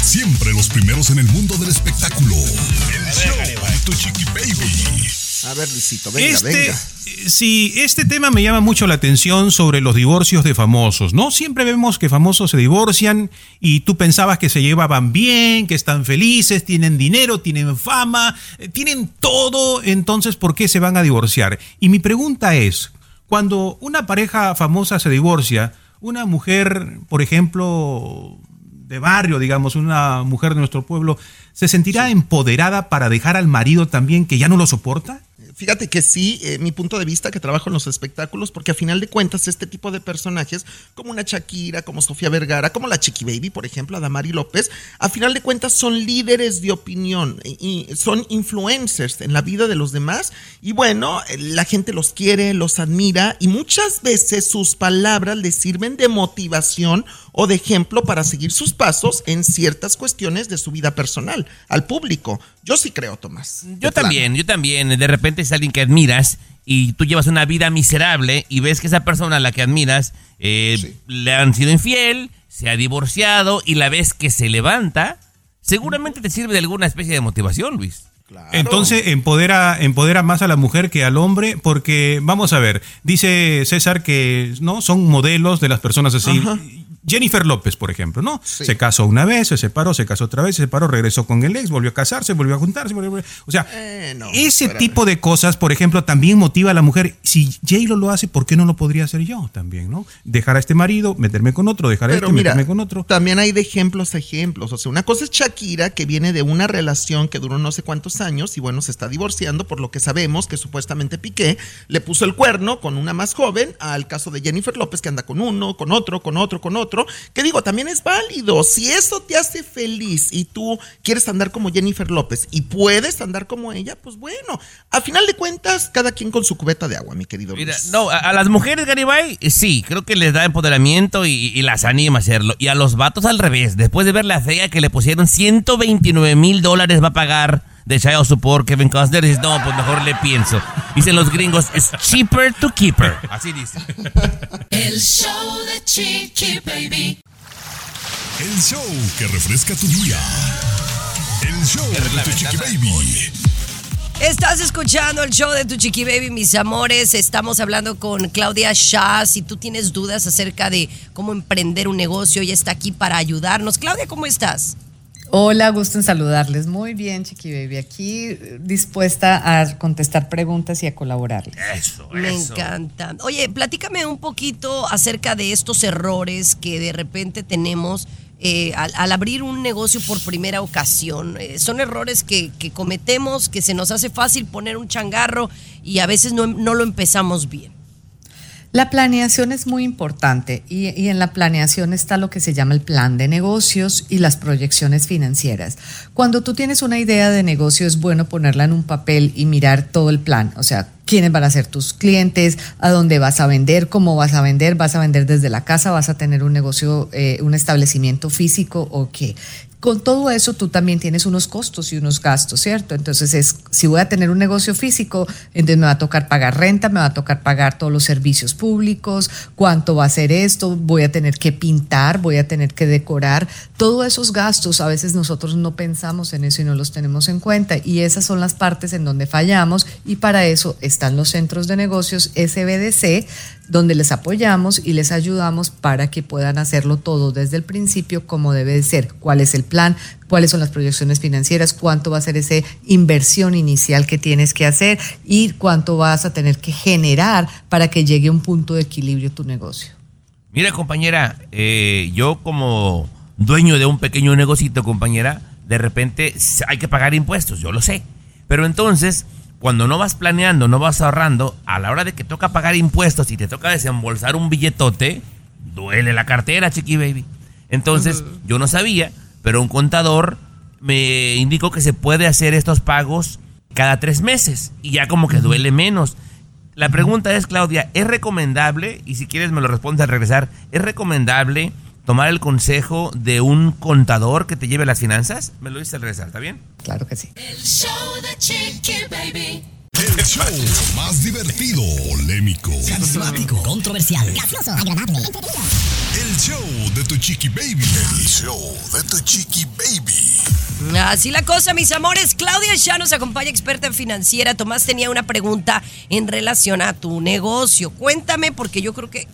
Siempre los primeros en el mundo del espectáculo. El show de tu chiqui baby. A ver, Luisito, venga, este, venga. eh, Sí, este tema me llama mucho la atención sobre los divorcios de famosos, ¿no? Siempre vemos que famosos se divorcian y tú pensabas que se llevaban bien, que están felices, tienen dinero, tienen fama, eh, tienen todo, entonces ¿por qué se van a divorciar? Y mi pregunta es, cuando una pareja famosa se divorcia, una mujer, por ejemplo, de barrio, digamos, una mujer de nuestro pueblo, ¿se sentirá empoderada para dejar al marido también que ya no lo soporta? Fíjate que sí, eh, mi punto de vista que trabajo en los espectáculos, porque a final de cuentas este tipo de personajes, como una Shakira, como Sofía Vergara, como la Chiqui Baby, por ejemplo, Adamari López, a final de cuentas son líderes de opinión y son influencers en la vida de los demás. Y bueno, eh, la gente los quiere, los admira y muchas veces sus palabras les sirven de motivación o de ejemplo para seguir sus pasos en ciertas cuestiones de su vida personal al público. Yo sí creo, Tomás. Yo también, yo también. De repente es alguien que admiras y tú llevas una vida miserable y ves que esa persona a la que admiras eh, le han sido infiel, se ha divorciado y la ves que se levanta, seguramente te sirve de alguna especie de motivación, Luis. Entonces empodera, empodera más a la mujer que al hombre, porque vamos a ver, dice César que no son modelos de las personas así. Ajá. Jennifer López, por ejemplo, ¿no? Se casó una vez, se separó, se casó otra vez, se separó, regresó con el ex, volvió a casarse, volvió a juntarse, volvió a- O sea, Eh, no, ese espérame. tipo de cosas, por ejemplo, también motiva a la mujer. Si J-Lo lo hace, ¿por qué no lo podría hacer yo también, no? Dejar a este marido, meterme con otro, dejar a Pero este, mira, meterme con otro. también hay de ejemplos a ejemplos. O sea, una cosa es Shakira, que viene de una relación que duró no sé cuántos años y bueno, se está divorciando, por lo que sabemos que supuestamente Piqué le puso el cuerno con una más joven, al caso de Jennifer López, que anda con uno, con otro, con otro, con otro. Que digo, también es válido. Si eso te hace feliz y tú quieres andar como Jennifer López y puedes andar como ella, pues bueno, a final de cuentas, cada quien con su cubeta de agua, mi querido Mira, Luis. no, a, a las mujeres, Garibay, sí, creo que les da empoderamiento y, y las anima a hacerlo. Y a los vatos al revés, después de ver la fea que le pusieron 129 mil dólares va a pagar de child support Kevin Costner, dices, no, pues mejor le pienso. Dicen los gringos, es cheaper to keeper. Así dice. El show de Chiqui Baby. El show que refresca tu día. El show de tu chiqui baby. Estás escuchando el show de tu chiqui baby, mis amores. Estamos hablando con Claudia Shah. Si tú tienes dudas acerca de cómo emprender un negocio, ella está aquí para ayudarnos. Claudia, ¿cómo estás? Hola, gusto en saludarles. Muy bien, Chiqui Baby. Aquí eh, dispuesta a contestar preguntas y a colaborarles. Eso, Me encanta. Oye, platícame un poquito acerca de estos errores que de repente tenemos eh, al, al abrir un negocio por primera ocasión. Eh, son errores que, que cometemos, que se nos hace fácil poner un changarro y a veces no, no lo empezamos bien. La planeación es muy importante y, en la planeación está lo que se llama el plan de negocios y las proyecciones financieras. Cuando tú tienes una idea de negocio es bueno ponerla en un papel y mirar todo el plan, o sea, quiénes van a ser tus clientes, a dónde vas a vender, cómo vas a vender, vas a vender desde la casa, vas a tener un negocio, eh, un establecimiento físico o qué. Con todo eso tú también tienes unos costos y unos gastos, ¿cierto? Entonces es, si voy a tener un negocio físico, entonces me va a tocar pagar renta, me va a tocar pagar todos los servicios públicos, cuánto va a ser esto, voy a tener que pintar, voy a tener que decorar. Todos esos gastos a veces nosotros no pensamos en eso y no los tenemos en cuenta y esas son las partes en donde fallamos y para eso están los centros de negocios SBDC donde les apoyamos y les ayudamos para que puedan hacerlo todo desde el principio como debe de ser, cuál es el plan, cuáles son las proyecciones financieras, cuánto va a ser esa inversión inicial que tienes que hacer y cuánto vas a tener que generar para que llegue a un punto de equilibrio tu negocio. Mira, compañera, eh, yo como dueño de un pequeño negocito, compañera, de repente hay que pagar impuestos, yo lo sé. Pero entonces, cuando no vas planeando, no vas ahorrando, a la hora de que toca pagar impuestos y te toca desembolsar un billetote, duele la cartera, chiqui baby. Entonces, yo no sabía, pero un contador me indicó que se puede hacer estos pagos cada tres meses y ya como que duele menos. La pregunta es, Claudia, ¿es recomendable, y si quieres me lo respondes al regresar, ¿es recomendable tomar el consejo de un contador que te lleve las finanzas? Me lo dices al regresar, ¿está bien? Claro que sí. El show de Chiqui Baby. El show más divertido, polémico, Carismático, controversial, gracioso, agradable. El show de tu chiqui baby. El show de tu chiqui baby. Así la cosa, mis amores. Claudia ya nos acompaña, experta en financiera. Tomás tenía una pregunta en relación a tu negocio. Cuéntame, porque yo creo que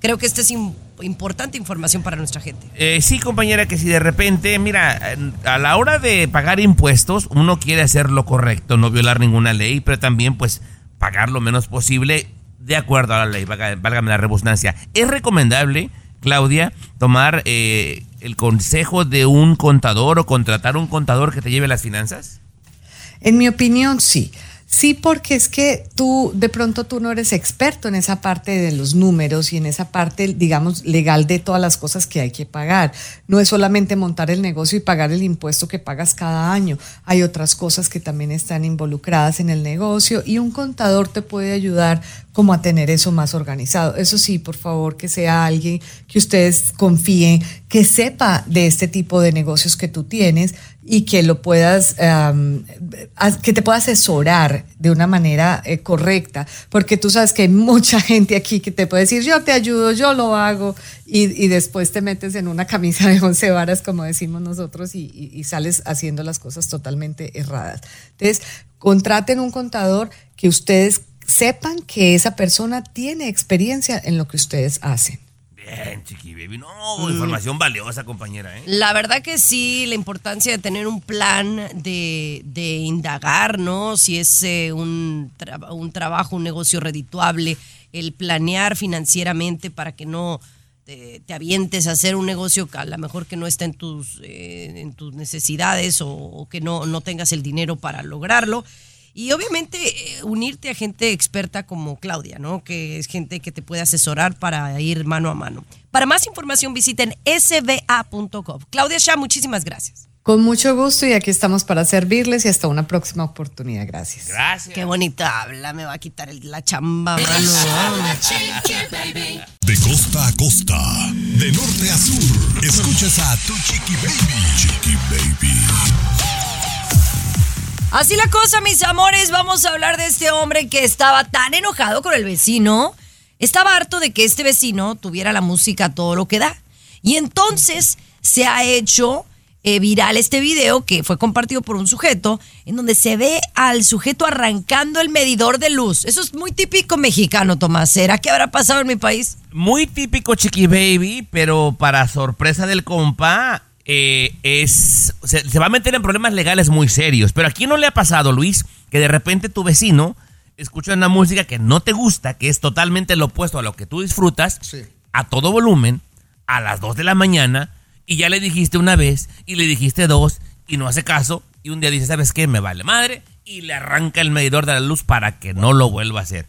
creo que esta es im- importante información para nuestra gente. Eh, sí, compañera, que si de repente, mira, a la hora de pagar impuestos, uno quiere hacer lo correcto, no violar ninguna ley, pero también, pues, pagar lo menos posible de acuerdo a la ley, valga- válgame la redundancia. Es recomendable, Claudia, tomar eh, el consejo de un contador o contratar un contador que te lleve las finanzas. En mi opinión, sí. Sí, porque es que tú, de pronto tú no eres experto en esa parte de los números y en esa parte, digamos, legal de todas las cosas que hay que pagar. No es solamente montar el negocio y pagar el impuesto que pagas cada año. Hay otras cosas que también están involucradas en el negocio y un contador te puede ayudar como a tener eso más organizado. Eso sí, por favor, que sea alguien que ustedes confíen, que sepa de este tipo de negocios que tú tienes y que lo puedas, as- que te pueda asesorar de una manera eh, correcta, porque tú sabes que hay mucha gente aquí que te puede decir, yo te ayudo, yo lo hago, y, y después te metes en una camisa de once varas, como decimos nosotros, y, y- y sales haciendo las cosas totalmente erradas. Entonces, contraten un contador que ustedes sepan que esa persona tiene experiencia en lo que ustedes hacen. Bien, chiqui baby. No, información valiosa, compañera, ¿eh? La verdad que sí, la importancia de tener un plan de, de indagar, ¿no? Si es eh, un, tra- un trabajo, un negocio redituable, el planear financieramente para que no te, te avientes a hacer un negocio que a lo mejor que no está en tus, eh, en tus necesidades o, o que no, no tengas el dinero para lograrlo. Y obviamente eh, unirte a gente experta como Claudia, ¿no? Que es gente que te puede asesorar para ir mano a mano. Para más información visiten sba.gov. Claudia Shah, muchísimas gracias. Con mucho gusto y aquí estamos para servirles y hasta una próxima oportunidad. Gracias. Gracias. Qué bonita habla, me va a quitar el- la chamba, mano. De costa a costa, de norte a sur, escuchas a tu chiqui baby. Chiqui baby. Así la cosa, mis amores, vamos a hablar de este hombre que estaba tan enojado con el vecino. Estaba harto de que este vecino tuviera la música todo lo que da. Y entonces se ha hecho eh, viral este video que fue compartido por un sujeto en donde se ve al sujeto arrancando el medidor de luz. Eso es muy típico mexicano, Tomás. ¿Será que habrá pasado en mi país? Muy típico Chiqui Baby, pero para sorpresa del compa, eh, es se, se va a meter en problemas legales muy serios. Pero aquí no le ha pasado, Luis, que de repente tu vecino escucha una música que no te gusta, que es totalmente lo opuesto a lo que tú disfrutas, a todo volumen, a las 2 de la mañana, y ya le dijiste una vez, y le dijiste dos, y no hace caso, y un día dice, ¿sabes qué? Me vale madre, y le arranca el medidor de la luz para que no lo vuelva a hacer.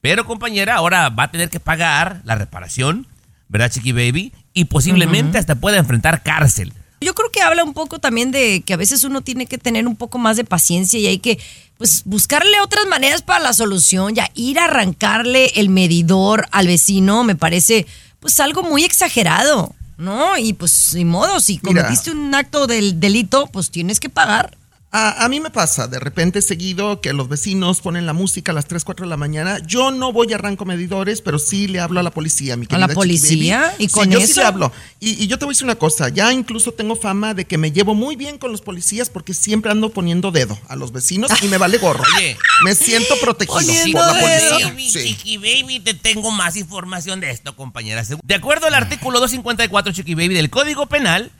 Pero compañera, ahora va a tener que pagar la reparación, ¿verdad, Chiqui Baby? Y posiblemente hasta pueda enfrentar cárcel. Yo creo que habla un poco también de que a veces uno tiene que tener un poco más de paciencia y hay que pues buscarle otras maneras para la solución, ya ir a arrancarle el medidor al vecino me parece pues algo muy exagerado, ¿no? Y pues sin modo, si Mira. cometiste un acto del delito, pues tienes que pagar. A, a mí me pasa de repente seguido que los vecinos ponen la música a las 3, 4 de la mañana. Yo no voy a arranco medidores, pero sí le hablo a la policía, mi ¿A la querida policía? ¿Y Sí, con yo sí eso? le hablo. Y, y yo te voy a decir una cosa, ya incluso tengo fama de que me llevo muy bien con los policías porque siempre ando poniendo dedo a los vecinos y me vale gorro. Oye. me siento protegido Poniendo por la policía. Baby, Sí. Chiqui Baby, te tengo más información de esto, compañera. De acuerdo al artículo 254, Chiqui Baby, del Código Penal,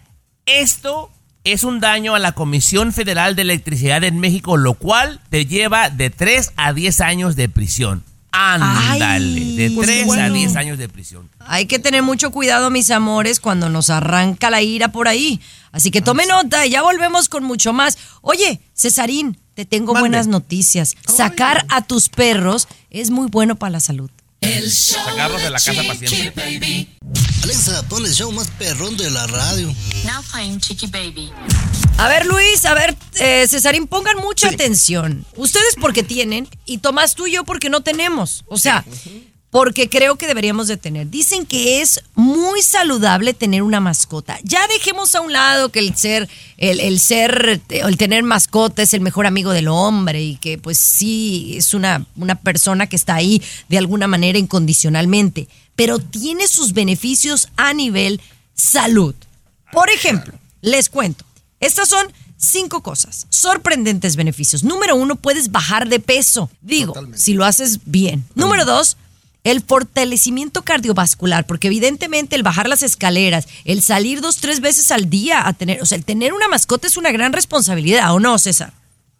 esto es un daño a la Comisión Federal de Electricidad en México, lo cual te lleva de 3 a 10 años de prisión. Ándale, de pues 3 a bueno. 10 años de prisión. Hay que tener mucho cuidado, mis amores, cuando nos arranca la ira por ahí. Así que tome nota, ya volvemos con mucho más. Oye, Cesarín, te tengo Mande. buenas noticias. Sacar a tus perros es muy bueno para la salud. El show Sacarlos de la casa para siempre. Alexa, pon el show más perrón de la radio. Now playing Chiqui Baby. A ver, Luis, a ver, eh, Cesarín, pongan mucha atención. Ustedes porque tienen y Tomás tú y yo porque no tenemos. O sea, porque creo que deberíamos de tener. Dicen que es muy saludable tener una mascota. Ya dejemos a un lado que el ser, el, el ser, el tener mascota es el mejor amigo del hombre y que pues sí es una, una persona que está ahí de alguna manera incondicionalmente, pero tiene sus beneficios a nivel salud. Por ejemplo, les cuento, estas son cinco cosas, sorprendentes beneficios. Número uno, puedes bajar de peso. Digo, si lo haces bien. Número dos, el fortalecimiento cardiovascular, porque evidentemente el bajar las escaleras, el salir dos, tres veces al día a tener, o sea, el tener una mascota es una gran responsabilidad, ¿o no, César?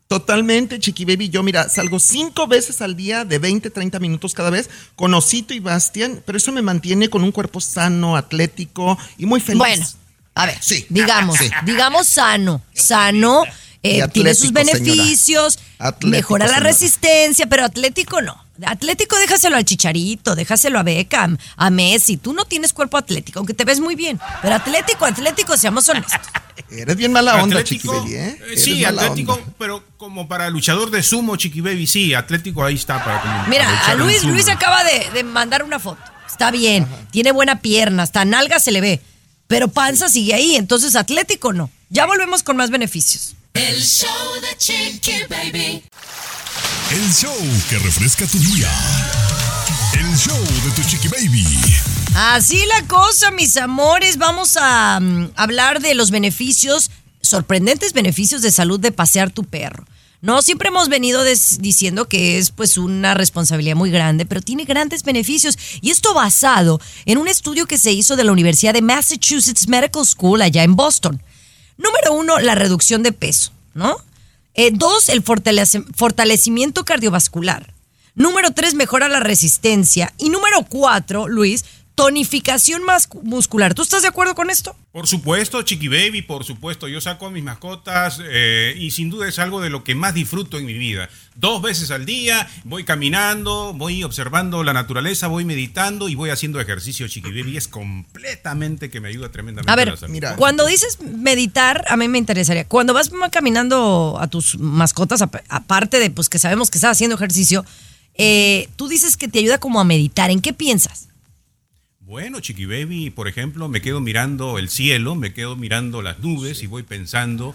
Totalmente, Chiqui Baby. Yo, mira, salgo cinco veces al día de 20, 30 minutos cada vez con Osito y Bastian, pero eso me mantiene con un cuerpo sano, atlético y muy feliz. Bueno, a ver, digamos, digamos sano, sano, eh, tiene sus beneficios. Atlético, mejora la señora. resistencia, pero atlético no. Atlético déjaselo al Chicharito, déjaselo a Beckham, a Messi. Tú no tienes cuerpo atlético, aunque te ves muy bien. Pero atlético, atlético, seamos honestos. Eres bien mala onda, Atlético, Chiqui Baby, ¿eh? eh, Eres Sí, Atlético, onda. pero como para luchador de sumo, Chiqui Baby, sí, Atlético ahí está para como Mira, a Luis. Luis acaba de, de mandar una foto. Está bien, tiene buena pierna, hasta nalga se le ve. Pero panza sigue ahí, entonces atlético no. Ya volvemos con más beneficios. El show de Chiqui Baby. El show que refresca tu día. El show de tu chiqui baby. Así la cosa, mis amores. Vamos a mm, hablar de los beneficios, sorprendentes beneficios de salud de pasear tu perro. No, siempre hemos venido diciendo que es pues una responsabilidad muy grande, pero tiene grandes beneficios. Y esto basado en un estudio que se hizo de la Universidad de Massachusetts Medical School allá en Boston. Número uno, la reducción de peso, ¿no? Eh, dos, el fortalecimiento cardiovascular. Número tres, mejora la resistencia. Y número cuatro, Luis, tonificación mas- muscular. ¿Tú estás de acuerdo con esto? Por supuesto, Chiqui Baby, por supuesto. Yo saco a mis mascotas eh, y sin duda es algo de lo que más disfruto en mi vida. Dos veces al día voy caminando, voy observando la naturaleza, voy meditando y voy haciendo ejercicio, Chiqui Baby. Es completamente que me ayuda tremendamente A a ver, la salud. mira. cuando dices meditar, a mí me interesaría. Cuando vas caminando a tus mascotas, ap- aparte de pues que sabemos que estás haciendo ejercicio, eh, tú dices que te ayuda como a meditar. ¿En qué piensas? Bueno, Chiqui Baby, por ejemplo, me quedo mirando el cielo, me quedo mirando las nubes y voy pensando,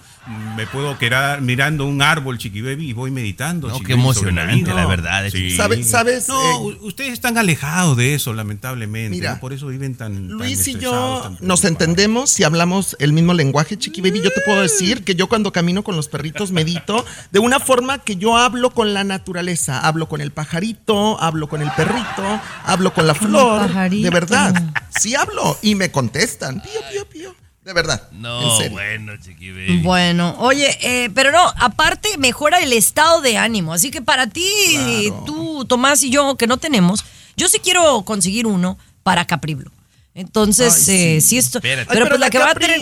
me puedo quedar mirando un árbol, Chiqui Baby, y voy meditando. No, Chiqui qué Baby, emocionante, la verdad, Sí. Chiqui ¿Sabe- ¿Sabes? No, Eh, ustedes están alejados de eso, lamentablemente. Mira, ¿no? Por eso viven tan. tan Luis y yo tan nos entendemos si hablamos el mismo lenguaje, Chiqui Baby. Yo te puedo decir que yo cuando camino con los perritos medito de una forma que yo hablo con la naturaleza. Hablo con el pajarito, hablo con el perrito, hablo con la flor. pajarito. De verdad. Sí hablo y me contestan. Pío, pío, pío. De verdad. No, en serio. bueno, Chiqui Baby. Bueno, oye, eh, pero no, aparte mejora el estado de ánimo. Así que para ti, Claro. tú, Tomás y yo, que no tenemos, yo sí quiero conseguir uno para Capriblo. Entonces, Ay, eh, sí. esto. Espérate. Pero, Ay, pues la que va a tener.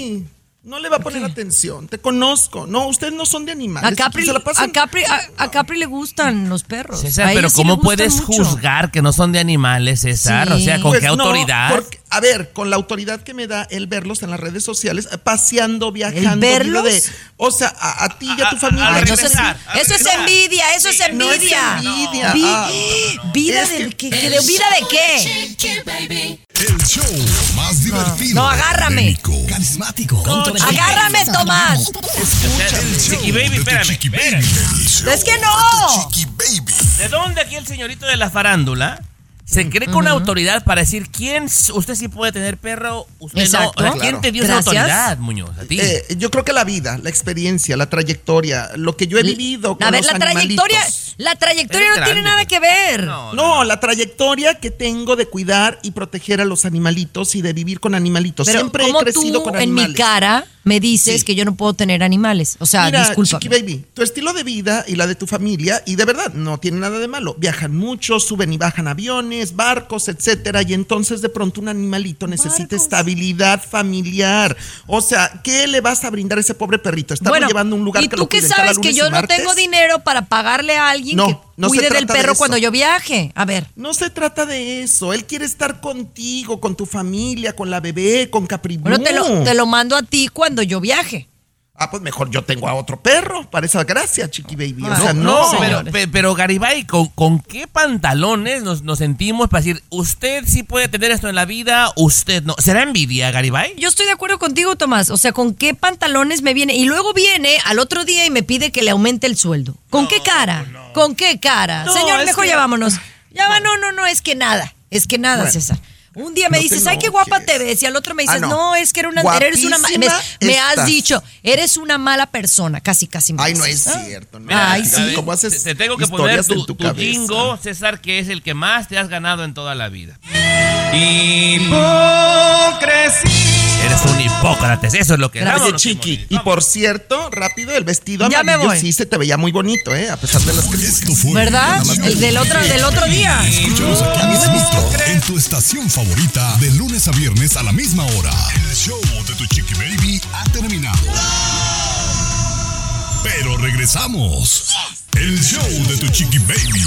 No le va a poner atención. Te conozco. No, ustedes no son de animales. A Capri, Se la pasan- a, Capri, a, a Capri le gustan los perros. César, A pero sí ¿cómo puedes mucho. juzgar que no son de animales, César? Sí. O sea, ¿con Pues qué no, autoridad? porque, a ver, con la autoridad que me da el verlos en las redes sociales, paseando, viajando. verlos? vida de- o sea, a, a ti y a tu familia. a no, eso, es, regresar, eso es regresar. envidia, eso es No es envidia. envidia. Vi- Ah, vida es de que- de vida de qué? Chiqui Baby. El show más divertido. No, agárrame. Carismático, controversial. Agárrame, Tomás. El show Chiqui Baby, espérame, espérame. El Es que no. Chiqui Baby. ¿De dónde aquí el señorito de la farándula se cree con autoridad para decir quién usted sí puede tener perro, usted Exacto. no? O sea, ¿Quién Claro. te dio esa Gracias. autoridad, Muñoz? A ti. Eh, yo creo que la vida, la experiencia, la trayectoria, lo que yo he vivido con A ver, los la trayectoria, la trayectoria Eres no tiene nada que ver. No, No, la trayectoria que tengo de cuidar y proteger a los animalitos y de vivir con animalitos. Pero Siempre he crecido tú con en animales. mi cara me dices Sí. que yo no puedo tener animales. O sea, Mira, disculpa. Chiqui Baby, tu estilo de vida y la de tu familia, y de verdad, no tiene nada de malo. Viajan mucho, suben y bajan aviones, barcos, etcétera, y entonces de pronto un animalito necesita Barcos. estabilidad familiar. O sea, ¿qué le vas a brindar a ese pobre perrito? ¿Estarlo Bueno, llevando a un lugar ¿y que tú lo sabes que yo no tengo dinero para pagarle a alguien No, que no cuide del de perro cuando yo viaje? A ver. No se trata de eso. Él quiere estar contigo, con tu familia, con la bebé, con Capri Bueno, te lo, te lo mando a ti cuando yo viaje. Ah, pues mejor yo tengo a otro perro para esa gracia, Chiqui Baby. O sea, no, no. pero, pe- pero Garibay, ¿con, con qué pantalones nos, nos sentimos para decir, usted sí puede tener esto en la vida, usted no? ¿Será envidia, Garibay? Yo estoy de acuerdo contigo, Tomás. O sea, ¿con qué pantalones me viene? Y luego viene al otro día y me pide que le aumente el sueldo. ¿Con qué cara? ¿Con qué cara? No, Señor, mejor que- ya vámonos. Ya va, no, no, no, es que nada. Es que nada, Bueno, César. Un día me no dices, ay, qué guapa te ves. Y al otro me dices, Ah, no. no. es que era una, eres una me, me has dicho, eres una mala persona. Casi, casi me Ay, no dices. es ¿Ah? cierto. No. Ay, sí. ¿Cómo haces Te tengo que poner tu, en tu, tu César, que es el que más te has ganado en toda la vida. Eres un hipócrates, eso es lo que Oye, Vámonos, Chiqui, y por cierto, rápido, el vestido Ya me amarillo voy. sí se te veía muy bonito, ¿eh? A pesar de las críticas. ¿Verdad? El del otro, del otro día. Escúchanos aquí mismito, en tu estación favorita, de lunes a viernes a la misma hora. El show de tu chiqui baby ha terminado. Pero regresamos. El show de tu chiqui baby.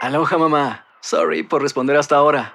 Aloha mamá. Sorry por responder hasta ahora.